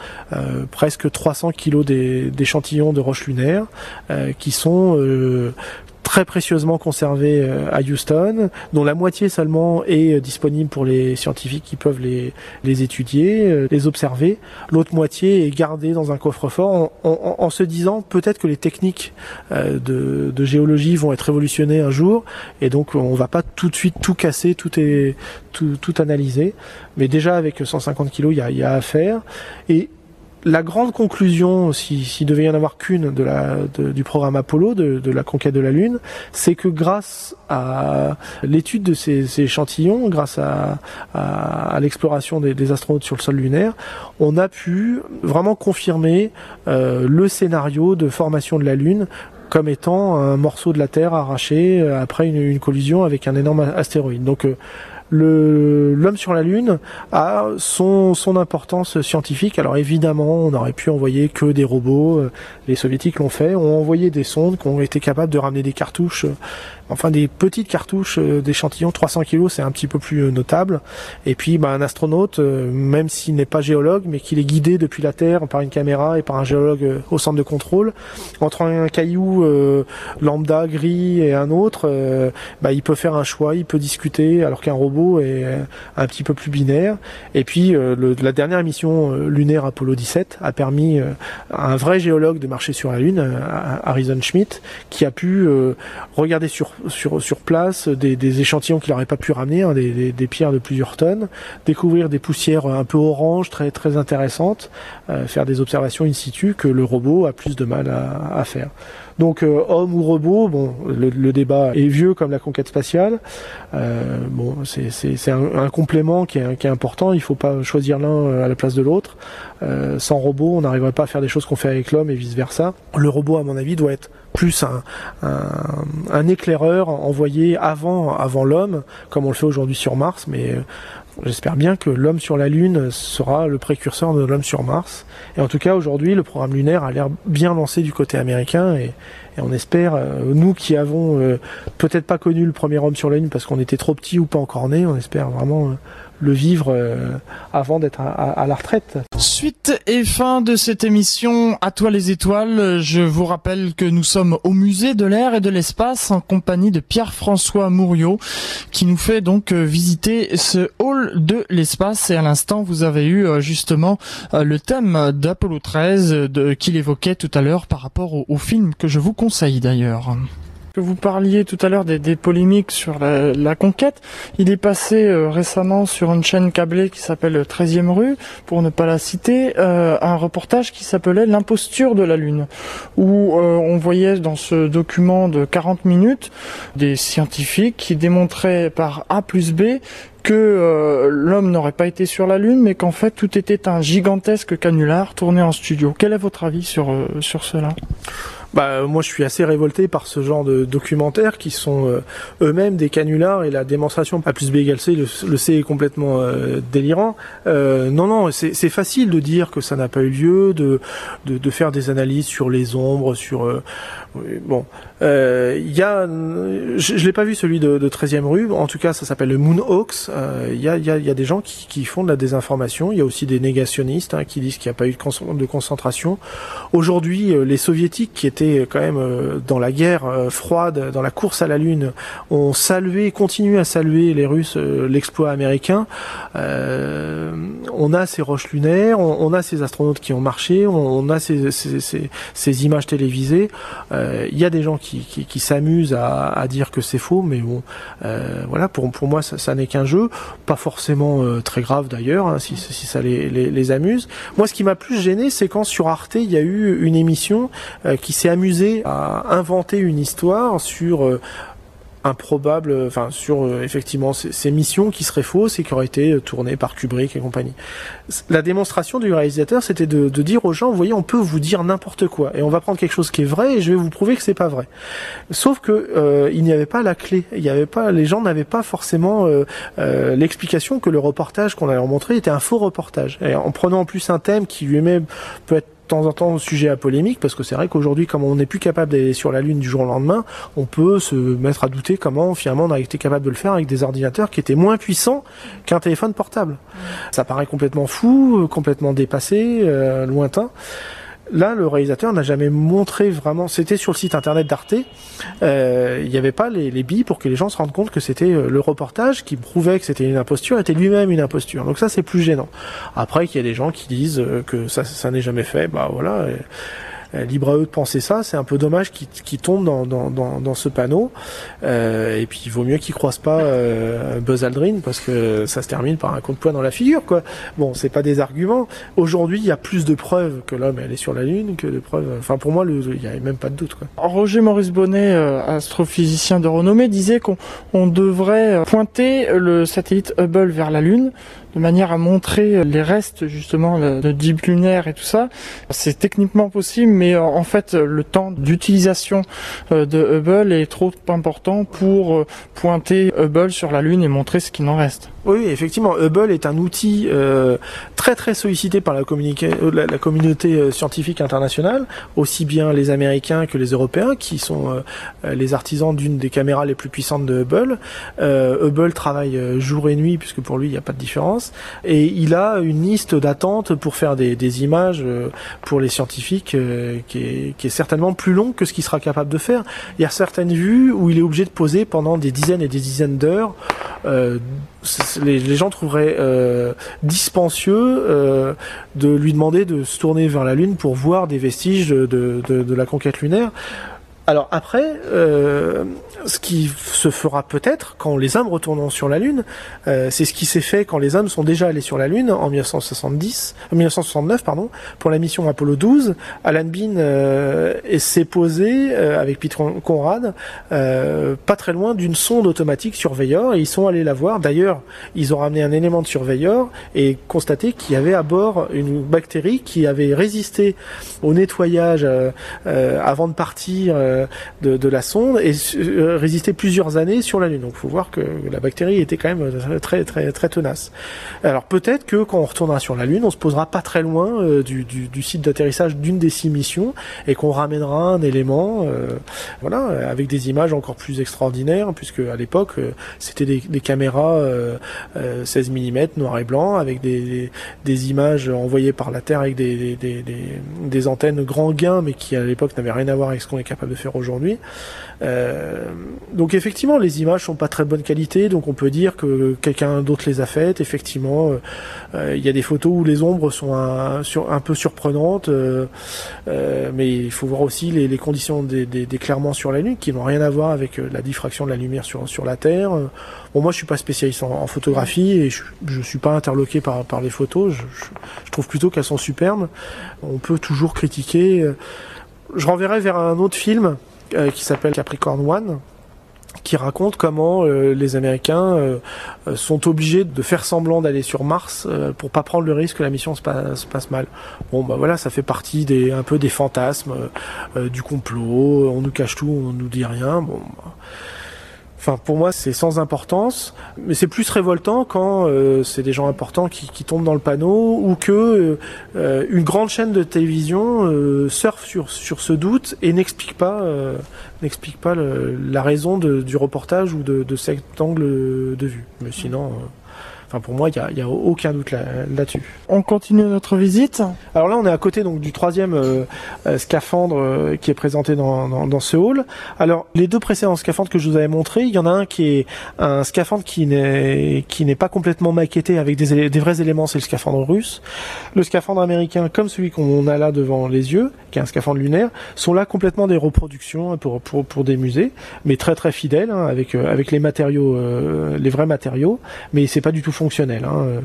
presque 300 kilos d'échantillons de roches lunaires qui sont très précieusement conservé euh, à Houston, dont la moitié seulement est euh, disponible pour les scientifiques qui peuvent les, les étudier, euh, les observer. L'autre moitié est gardée dans un coffre-fort en, se disant peut-être que les techniques de, de, géologie vont être révolutionnées un jour et donc on va pas tout de suite tout casser, tout est tout, tout analyser. Mais déjà avec 150 kilos, il y a, y a à faire. Et la grande conclusion, s'il si devait y en avoir qu'une de la, du programme Apollo, de, la conquête de la Lune, c'est que grâce à l'étude de ces, échantillons, grâce à, l'exploration des, astronautes sur le sol lunaire, on a pu vraiment confirmer euh, le scénario de formation de la Lune comme étant un morceau de la Terre arraché euh, après une, une collision avec un énorme astéroïde. Donc euh, l'homme sur la Lune a son, importance scientifique. Alors évidemment, on aurait pu envoyer que des robots. Euh, les soviétiques l'ont fait, ont envoyé des sondes qui ont été capables de ramener des cartouches enfin des petites cartouches euh, d'échantillons 300 kg c'est un petit peu plus euh, notable. Et puis bah, un astronaute euh, même s'il n'est pas géologue mais qu'il est guidé depuis la Terre par une caméra et par un géologue au centre de contrôle entre un caillou lambda gris et un autre bah, il peut faire un choix il peut discuter alors qu'un robot est un petit peu plus binaire. Et puis la dernière mission lunaire Apollo 17 a permis à un vrai géologue de marcher sur la Lune Harrison Schmitt qui a pu regarder sur sur, place des, échantillons qu'il n'aurait pas pu ramener, hein, des, pierres de plusieurs tonnes, découvrir des poussières un peu orange très intéressantes, euh, faire des observations in situ que le robot a plus de mal à, faire. Donc euh, homme ou robot, le, débat est vieux comme la conquête spatiale. Euh, c'est un, complément qui est, qui est, important. Il faut pas choisir l'un à la place de l'autre. sans robot, on n'arriverait pas à faire des choses qu'on fait avec l'homme et vice versa. Le robot, à mon avis, doit être plus un, éclaireur envoyé avant, avant l'homme, comme on le fait aujourd'hui sur Mars, mais euh, J'espère bien que l'homme sur la Lune sera le précurseur de l'homme sur Mars. Et en tout cas, aujourd'hui, le programme lunaire a l'air bien lancé du côté américain et, on espère, euh, nous qui avons euh, peut-être pas connu le premier homme sur la Lune parce qu'on était trop petit ou pas encore né, on espère vraiment le vivre euh, avant d'être à, la retraite. Suite et fin de cette émission À toi les étoiles. Je vous rappelle que nous sommes au musée de l'air et de l'espace en compagnie de Pierre-François Mouriot qui nous fait donc euh, visiter ce hall de l'espace et à l'instant vous avez eu euh, justement le thème d'Apollo 13 qu'il évoquait tout à l'heure par rapport au film que je vous conseille d'ailleurs que vous parliez tout à l'heure des, polémiques sur la, conquête. Il est passé euh, récemment sur une chaîne câblée qui s'appelle 13e rue, pour ne pas la citer, euh, un reportage qui s'appelait L'imposture de la Lune, où euh, on voyait dans ce document de 40 minutes des scientifiques qui démontraient par A plus B que l'homme n'aurait pas été sur la Lune, mais qu'en fait tout était un gigantesque canular tourné en studio. Quel est votre avis sur, sur cela? Bah, moi, je suis assez révolté par ce genre de documentaires qui sont euh, eux-mêmes des canulars et la démonstration A plus B égale C, le, C est complètement euh, délirant. Euh, non, non, c'est facile de dire que ça n'a pas eu lieu, de, de, de, faire des analyses sur les ombres, sur bon, euh, il y a, je, je l'ai pas vu celui de, de 13e rue. En tout cas, ça s'appelle le Moonhawks. Euh, il y, a, y, a, y, a, des gens qui, qui, font de la désinformation. Il y a aussi des négationnistes hein, qui disent qu'il n'y a pas eu de, concentration. Aujourd'hui, euh, les soviétiques qui étaient quand même dans la guerre froide, dans la course à la lune, ont salué, continuent à saluer les Russes l'exploit américain. on a ces roches lunaires, on, a ces astronautes qui ont marché, on, a ces, ces, ces, ces images télévisées. Il y a des gens qui, s'amusent à, dire que c'est faux, mais bon, euh, voilà, pour, moi, ça, n'est qu'un jeu, pas forcément euh, très grave d'ailleurs, hein, si, ça les, amuse. Moi, ce qui m'a plus gêné, c'est quand sur Arte, il y a eu une émission euh, qui s'est amusée à inventer une histoire sur improbable, enfin sur effectivement ces, missions qui seraient fausses et qui auraient été tournées par Kubrick et compagnie. La démonstration du réalisateur, c'était de, de, dire aux gens, vous voyez, on peut vous dire n'importe quoi et on va prendre quelque chose qui est vrai et je vais vous prouver que c'est pas vrai. Sauf que il n'y avait pas la clé, il y avait pas, les gens n'avaient pas forcément l'explication que le reportage qu'on allait leur montrer était un faux reportage. Et en prenant en plus un thème qui lui-même peut être temps en temps sujet à polémique parce que c'est vrai qu'aujourd'hui comme on n'est plus capable d'aller sur la lune du jour au lendemain on peut se mettre à douter comment finalement on a été capable de le faire avec des ordinateurs qui étaient moins puissants qu'un téléphone portable. Ça paraît complètement fou complètement dépassé euh, lointain Là, le réalisateur n'a jamais montré vraiment. C'était sur le site internet d'Arte. Euh, il n'y avait pas les, les, billes pour que les gens se rendent compte que c'était euh, le reportage qui prouvait que c'était une imposture était lui-même une imposture. Donc ça, c'est plus gênant. Après, qu'il y a des gens qui disent euh, que ça, ça n'est jamais fait. Bah voilà. Libre à eux de penser ça. C'est un peu dommage qu'ils qu tombent dans, ce panneau. Euh, et puis il vaut mieux qu'ils croisent pas euh, Buzz Aldrin parce que ça se termine par un coup de poing dans la figure. Quoi. Bon, c'est pas des arguments. Aujourd'hui, il y a plus de preuves que l'homme est allé sur la Lune que de preuves. Enfin, pour moi, il n'y avait même pas de doute. Roger Maurice Bonnet, euh, astrophysicien de renommée, disait qu'on on devrait pointer le satellite Hubble vers la Lune de manière à montrer les restes justement de dip lunaire et tout ça. C'est techniquement possible, mais euh, en fait le temps d'utilisation euh, de Hubble est trop important pour euh, pointer Hubble sur la Lune et montrer ce qu'il en reste. Oui, effectivement, Hubble est un outil euh, très très sollicité par la, euh, communauté euh, scientifique internationale, aussi bien les Américains que les Européens, qui sont les artisans d'une des caméras les plus puissantes de Hubble. Hubble travaille jour et nuit, puisque pour lui il n'y a pas de différence, et il a une liste d'attente pour faire des, images pour les scientifiques qui est, qui, est, certainement plus longue que ce qu'il sera capable de faire. Il y a certaines vues où il est obligé de poser pendant des dizaines et des dizaines d'heures les, gens trouveraient euh, dispensieux euh, de lui demander de se tourner vers la Lune pour voir des vestiges de la conquête lunaire. Alors après, euh, ce qui se fera peut-être quand les hommes retourneront sur la Lune, euh, c'est ce qui s'est fait quand les hommes sont déjà allés sur la Lune en 1970, 1969 euh, pardon, pour la mission Apollo 12. Alan Bean s'est posé avec Peter Conrad pas très loin d'une sonde automatique surveilleur et ils sont allés la voir. D'ailleurs, ils ont ramené un élément de surveilleur et constaté qu'il y avait à bord une bactérie qui avait résisté au nettoyage avant de partir de, de, la sonde et euh, résister plusieurs années sur la Lune. Donc, faut voir que la bactérie était quand même très très très tenace. Alors peut-être que quand on retournera sur la Lune, on se posera pas très loin euh, du, site d'atterrissage d'une des six missions et qu'on ramènera un élément, euh, voilà, avec des images encore plus extraordinaires, puisque à l'époque c'était des, caméras 16 mm noir et blanc avec des, images envoyées par la Terre avec des, des antennes grand gain, mais qui à l'époque n'avaient rien à voir avec ce qu'on est capable de faire aujourd'hui. Euh, donc effectivement, les images sont pas très bonne qualité, donc on peut dire que quelqu'un d'autre les a faites. Effectivement, euh, euh, il y a des photos où les ombres sont un, peu surprenantes, mais il faut voir aussi les, conditions des, des, d'éclairement sur la Lune qui n'ont rien à voir avec la diffraction de la lumière sur, sur la Terre. Bon, moi, je suis pas spécialiste en, photographie et je, je suis pas interloqué par, par les photos. Je, je trouve plutôt qu'elles sont superbes. On peut toujours critiquer. Je renverrai vers un autre film euh, qui s'appelle Capricorn One qui raconte comment euh, les Américains euh, sont obligés de faire semblant d'aller sur Mars pour pas prendre le risque que la mission se passe, se passe, mal. Bon bah voilà, ça fait partie des un peu des fantasmes du complot. On nous cache tout, on nous dit rien. Bon. Bah, Enfin, pour moi, c'est sans importance, mais c'est plus révoltant quand euh, c'est des gens importants qui, qui, tombent dans le panneau ou que euh, une grande chaîne de télévision euh, surfe sur sur ce doute et n'explique pas euh, n'explique pas le, la raison de, du reportage ou de, de, cet angle de vue. Mais sinon. Enfin, pour moi, il n'y a, a, aucun doute là-dessus. on continue notre visite. Alors là, on est à côté donc du troisième euh, euh, scaphandre euh, qui est présenté dans, dans, dans, ce hall. Alors, les deux précédents scaphandres que je vous avais montrés, il y en a un qui est un scaphandre qui n'est qui n'est pas complètement maquetté avec des, des vrais éléments, c'est le scaphandre russe. Le scaphandre américain, comme celui qu'on a là devant les yeux, qui est un scaphandre lunaire, sont là complètement des reproductions pour pour, pour des musées, mais très très fidèles hein, avec avec les matériaux, les vrais matériaux. Mais c'est pas du tout fonctionnel. Hein.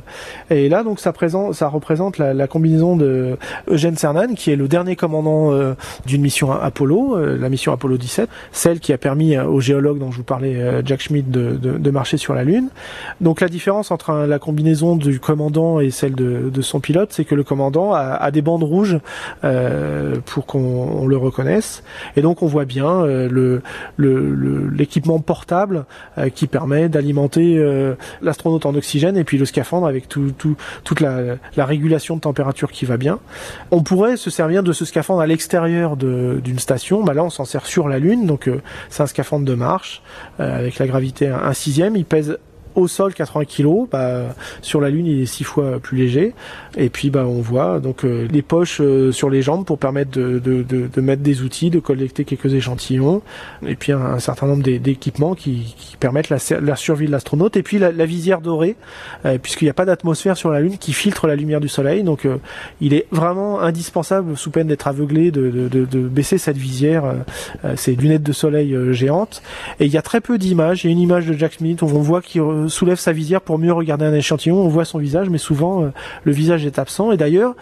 Et là, donc, ça, présente, ça représente la, combinaison de Eugène Cernan, qui est le dernier commandant euh, d'une mission Apollo, euh, la mission Apollo 17, celle qui a permis au géologue dont je vous parlais, Jack Schmidt, de, marcher sur la Lune. Donc, la différence entre la combinaison du commandant et celle de, son pilote, c'est que le commandant a, des bandes rouges pour qu'on le reconnaisse. Et donc, on voit bien l'équipement le, portable qui permet d'alimenter euh, l'astronaute en oxygène et puis le scaphandre avec tout, tout, toute la, la, régulation de température qui va bien. On pourrait se servir de ce scaphandre à l'extérieur d'une station. Là, on s'en sert sur la Lune, donc euh, c'est un scaphandre de marche euh, avec la gravité 1 sixième. Il pèse au sol 80 kg, bah, sur la Lune il est six fois plus léger. Et puis bah, on voit donc euh, les poches euh, sur les jambes pour permettre de, de, mettre des outils, de collecter quelques échantillons, et puis un, certain nombre d'équipements qui, qui, permettent la, survie de l'astronaute. Et puis la, visière dorée, euh, puisqu'il n'y a pas d'atmosphère sur la Lune qui filtre la lumière du Soleil, donc il est vraiment indispensable, sous peine d'être aveuglé, de, baisser cette visière, ces lunettes de soleil géantes. Et il y a très peu d'images. Il y a une image de Jack Smith, on voit qu'il soulève sa visière pour mieux regarder un échantillon. On voit son visage, mais souvent euh, le visage est absent. Et d'ailleurs,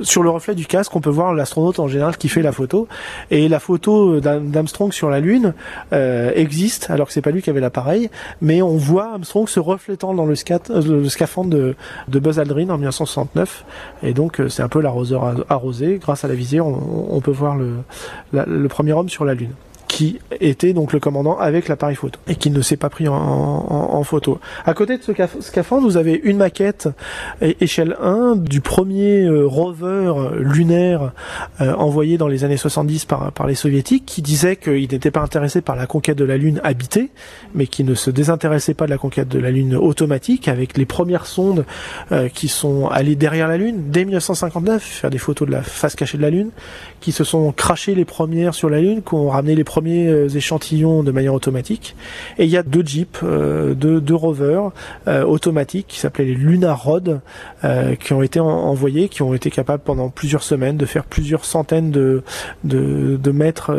sur le reflet du casque, on peut voir l'astronaute en général qui fait la photo. Et la photo d'Armstrong sur la Lune euh, existe, alors que c'est pas lui qui avait l'appareil, mais on voit Armstrong se reflétant dans le, euh, scaphandre de, Buzz Aldrin en 1969. Et donc c'est un peu l'arroseur arrosé. Grâce à la visière, on, peut voir le premier homme sur la Lune était donc le commandant avec l'appareil photo et qui ne s'est pas pris en, photo. À côté de ce scaphandre, vous avez une maquette échelle 1 du premier euh, rover lunaire euh, envoyé dans les années 70 par, par les soviétiques qui disait qu'il n'était pas intéressé par la conquête de la Lune habitée, mais qui ne se désintéressait pas de la conquête de la Lune automatique avec les premières sondes euh, qui sont allées derrière la Lune dès 1959, faire des photos de la face cachée de la Lune, qui se sont crachées les premières sur la Lune, qui ont ramené les premiers euh, échantillons de manière automatique. Et il y a deux jeeps, euh, deux, deux rovers euh, automatiques qui s'appelaient les Lunar Rod, qui ont été envoyés, qui ont été capables pendant plusieurs semaines de faire plusieurs centaines de, mètres,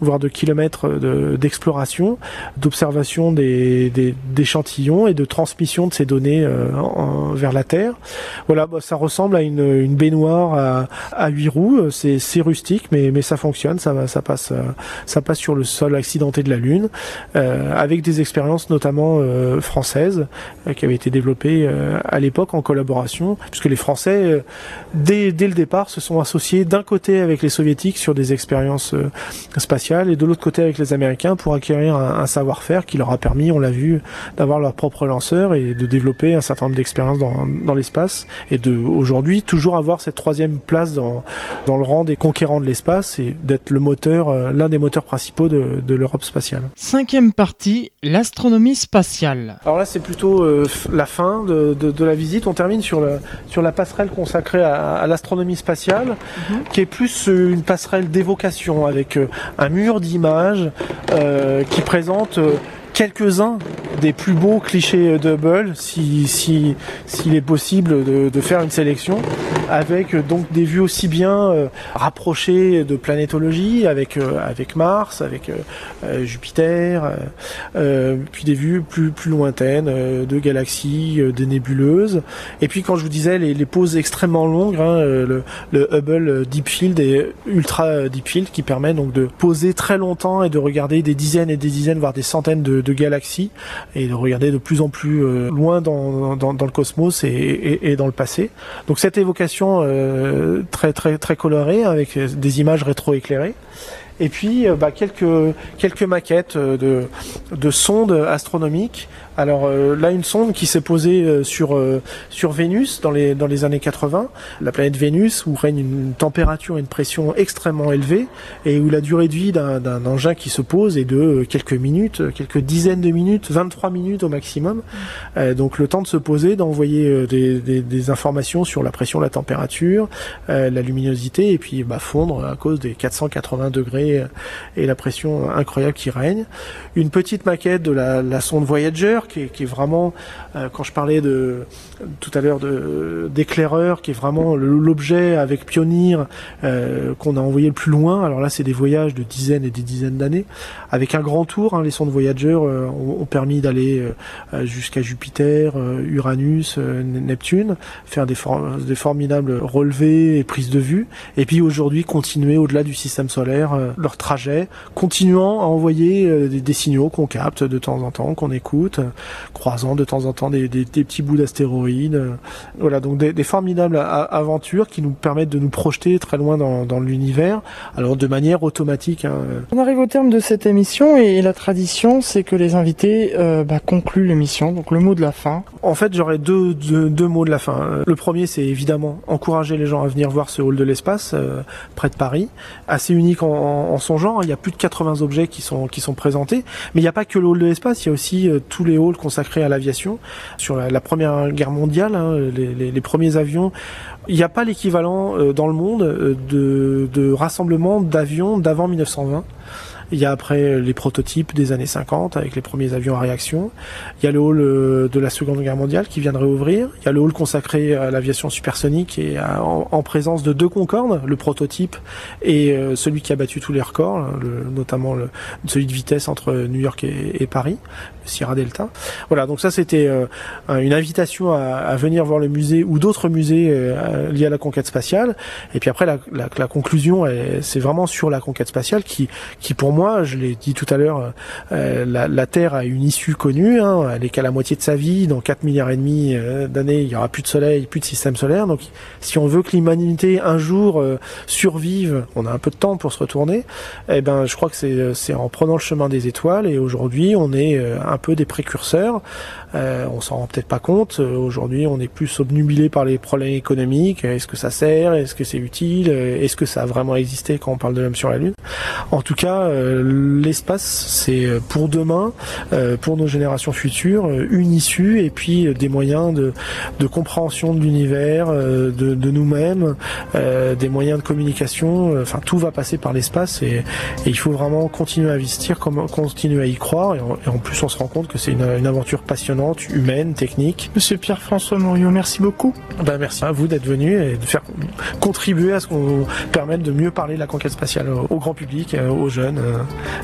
voire de kilomètres d'exploration, d'observation des, d'échantillons et de transmission de ces données vers la Terre. Voilà, bah, ça ressemble à une, baignoire à, huit roues. C'est, rustique, mais, mais ça fonctionne, ça passe, ça passe sur le sol accidenté de la Lune, euh, avec des expériences notamment euh, françaises euh, qui avaient été développées à l'époque en collaboration, puisque les Français, dès, dès le départ, se sont associés d'un côté avec les Soviétiques sur des expériences spatiales et de l'autre côté avec les Américains pour acquérir un, savoir-faire qui leur a permis, on l'a vu, d'avoir leur propre lanceur et de développer un certain nombre d'expériences dans, dans l'espace et de aujourd'hui toujours avoir cette troisième place dans, dans le rang des conquérants de l'espace et d'être le moteur, l'un des moteurs principaux de, l'Europe spatiale. Cinquième partie, l'astronomie spatiale. Alors là, c'est plutôt euh, la fin de, la visite. On termine sur, sur la passerelle consacrée à, l'astronomie spatiale, mhm. qui est plus euh, une passerelle d'évocation avec euh, un mur d'images qui présente quelques-uns des plus beaux clichés de Hubble, si s'il si, est possible de, faire une sélection, avec euh, donc des vues aussi bien euh, rapprochées de planétologie, avec euh, avec Mars, avec Jupiter, puis des vues plus plus lointaines de galaxies, des nébuleuses. Et puis quand je vous disais les, pauses extrêmement longues, hein, le, le, Hubble Deep Field et Ultra Deep Field qui permet donc de poser très longtemps et de regarder des dizaines et des dizaines, voire des centaines de, de galaxies et de regarder de plus en plus euh, loin dans, dans, le cosmos et, dans le passé. Donc cette évocation euh, très très très colorée avec des images rétroéclairées. Et puis euh, bah, quelques quelques maquettes de de sondes astronomiques alors euh, là, une sonde qui s'est posée euh, sur euh, sur Vénus dans les dans les années 80, la planète Vénus où règne une température et une pression extrêmement élevée et où la durée de vie d'un engin qui se pose est de quelques minutes, quelques dizaines de minutes, 23 minutes au maximum. donc le temps de se poser, d'envoyer des, des, informations sur la pression, la température, la luminosité et puis bah, fondre à cause des 480 degrés et la pression incroyable qui règne. Une petite maquette de la, sonde Voyager qui est, vraiment, quand je parlais de tout à l'heure d'éclaireur, qui est vraiment l'objet avec Pionnier qu'on a envoyé le plus loin. Alors là, c'est des voyages de dizaines et des dizaines d'années, avec un grand tour. Hein, les sondes Voyager ont, permis d'aller jusqu'à Jupiter, Uranus, Neptune, faire des, des formidables relevés et prises de vue, et puis aujourd'hui continuer au-delà du système solaire leur trajet, continuant à envoyer euh, des, signaux qu'on capte de temps en temps, qu'on écoute, euh, croisant de temps en temps des, petits bouts d'astéroïdes. Euh, voilà, donc des, formidables aventures qui nous permettent de nous projeter très loin dans, l'univers, alors de manière automatique. Hein. On arrive au terme de cette émission et la tradition, c'est que les invités bah, concluent l'émission. Donc le mot de la fin. En fait, j'aurais deux, deux, mots de la fin. Le premier, c'est évidemment encourager les gens à venir voir ce hall de l'espace près de Paris, assez unique en, son genre. Il y a plus de 80 objets qui sont qui sont présentés, mais il n'y a pas que le hall de l'espace. Il y a aussi euh, tous les halls consacrés à l'aviation. Sur la, Première Guerre mondiale, hein, les, premiers avions, il n'y a pas l'équivalent euh, dans le monde euh, de, de rassemblement d'avions d'avant 1920. Il y a après les prototypes des années 50 avec les premiers avions à réaction. Il y a le hall euh, de la Seconde Guerre mondiale qui viendrait ouvrir. Il y a le hall consacré à l'aviation supersonique et en, présence de deux Concorde, le prototype et euh, celui qui a battu tous les records, hein, notamment celui de vitesse entre New York et, Paris, le Sierra Delta. Voilà, donc ça c'était euh, une invitation à, venir voir le musée ou d'autres musées liés à la conquête spatiale. Et puis après la, la conclusion, c'est vraiment sur la conquête spatiale qui, qui pour moi je l'ai dit tout à l'heure, euh, la, Terre a une issue connue, hein, elle est qu'à la moitié de sa vie, dans 4 milliards et demi euh, d'années, il y aura plus de soleil, plus de système solaire, donc si on veut que l'humanité un jour euh, survive, on a un peu de temps pour se retourner, eh ben je crois que c'est en prenant le chemin des étoiles, et aujourd'hui on est un peu des précurseurs, on s'en rend peut-être pas compte, aujourd'hui on est plus obnubilé par les problèmes économiques, est-ce que ça sert, est-ce que c'est utile, est-ce que ça a vraiment existé quand on parle de l'homme sur la Lune, en tout cas l'espace, c'est euh, pour demain, euh, pour nos générations futures, euh, une issue et puis des moyens de, compréhension de l'univers, de, nous-mêmes, des moyens de communication. Enfin, tout va passer par l'espace et, il faut vraiment continuer à investir, continuer à y croire. Et en, plus, on se rend compte que c'est une, aventure passionnante, humaine, technique. Monsieur Pierre-François Morio, merci beaucoup. Ben, merci à vous d'être venu et de faire contribuer à ce qu'on permette de mieux parler de la conquête spatiale au grand public, aux jeunes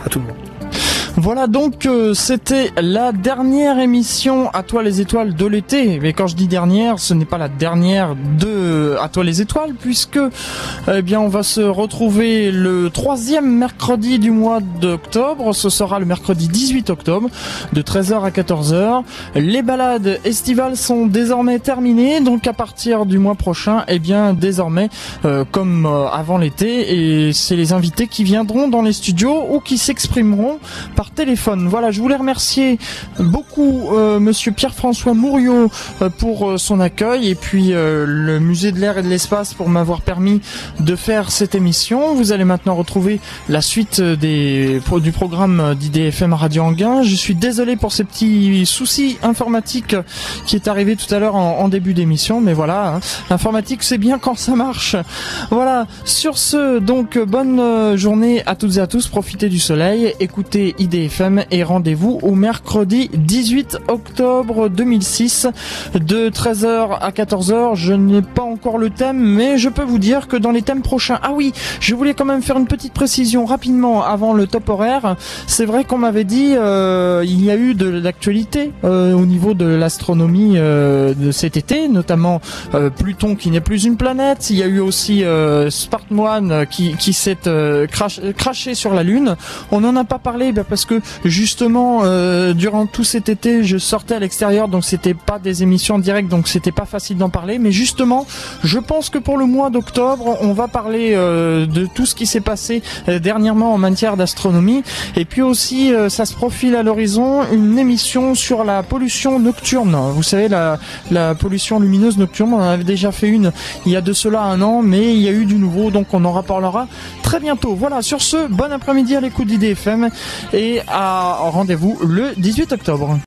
à tout le monde. Voilà donc euh, c'était la dernière émission à toi les étoiles de l'été. Mais quand je dis dernière, ce n'est pas la dernière de à toi les étoiles puisque eh bien on va se retrouver le troisième mercredi du mois d'octobre. Ce sera le mercredi 18 octobre de 13h à 14h. Les balades estivales sont désormais terminées donc à partir du mois prochain, eh bien désormais euh, comme euh, avant l'été et c'est les invités qui viendront dans les studios ou qui s'exprimeront par téléphone. Voilà, je voulais remercier beaucoup euh, Monsieur Pierre-François Mouriot euh, pour euh, son accueil et puis le Musée de l'air et de l'espace pour m'avoir permis de faire cette émission. Vous allez maintenant retrouver la suite des, du programme d'IDFM Radio Anguin. Je suis désolé pour ces petits soucis informatiques qui est arrivé tout à l'heure en, début d'émission, mais voilà, hein. l'informatique c'est bien quand ça marche. Voilà, sur ce, donc bonne journée à toutes et à tous, profitez du soleil, écoutez IDFM et rendez-vous au mercredi 18 octobre 2006 de 13h à 14h. Je n'ai pas encore le thème, mais je peux vous dire que dans les thèmes prochains, ah oui, je voulais quand même faire une petite précision rapidement avant le top horaire. C'est vrai qu'on m'avait dit euh, il y a eu de l'actualité euh, au niveau de l'astronomie euh, de cet été, notamment Pluton qui n'est plus une planète. Il y a eu aussi Spartan qui, qui s'est craché sur la Lune. On n'en a pas parlé bah, parce que justement euh, durant tout cet été je sortais à l'extérieur donc c'était pas des émissions en direct donc c'était pas facile d'en parler. Mais justement je pense que pour le mois d'octobre on va parler euh, de tout ce qui s'est passé euh, dernièrement en matière d'astronomie. Et puis aussi ça se profile à l'horizon une émission sur la pollution nocturne. Vous savez la, la pollution lumineuse nocturne on en avait déjà fait une il y a de cela un an mais il y a eu du nouveau donc on en reparlera très bientôt. Voilà sur ce bon après-midi à l'écoute d'IDFM et à rendez-vous le 18 octobre.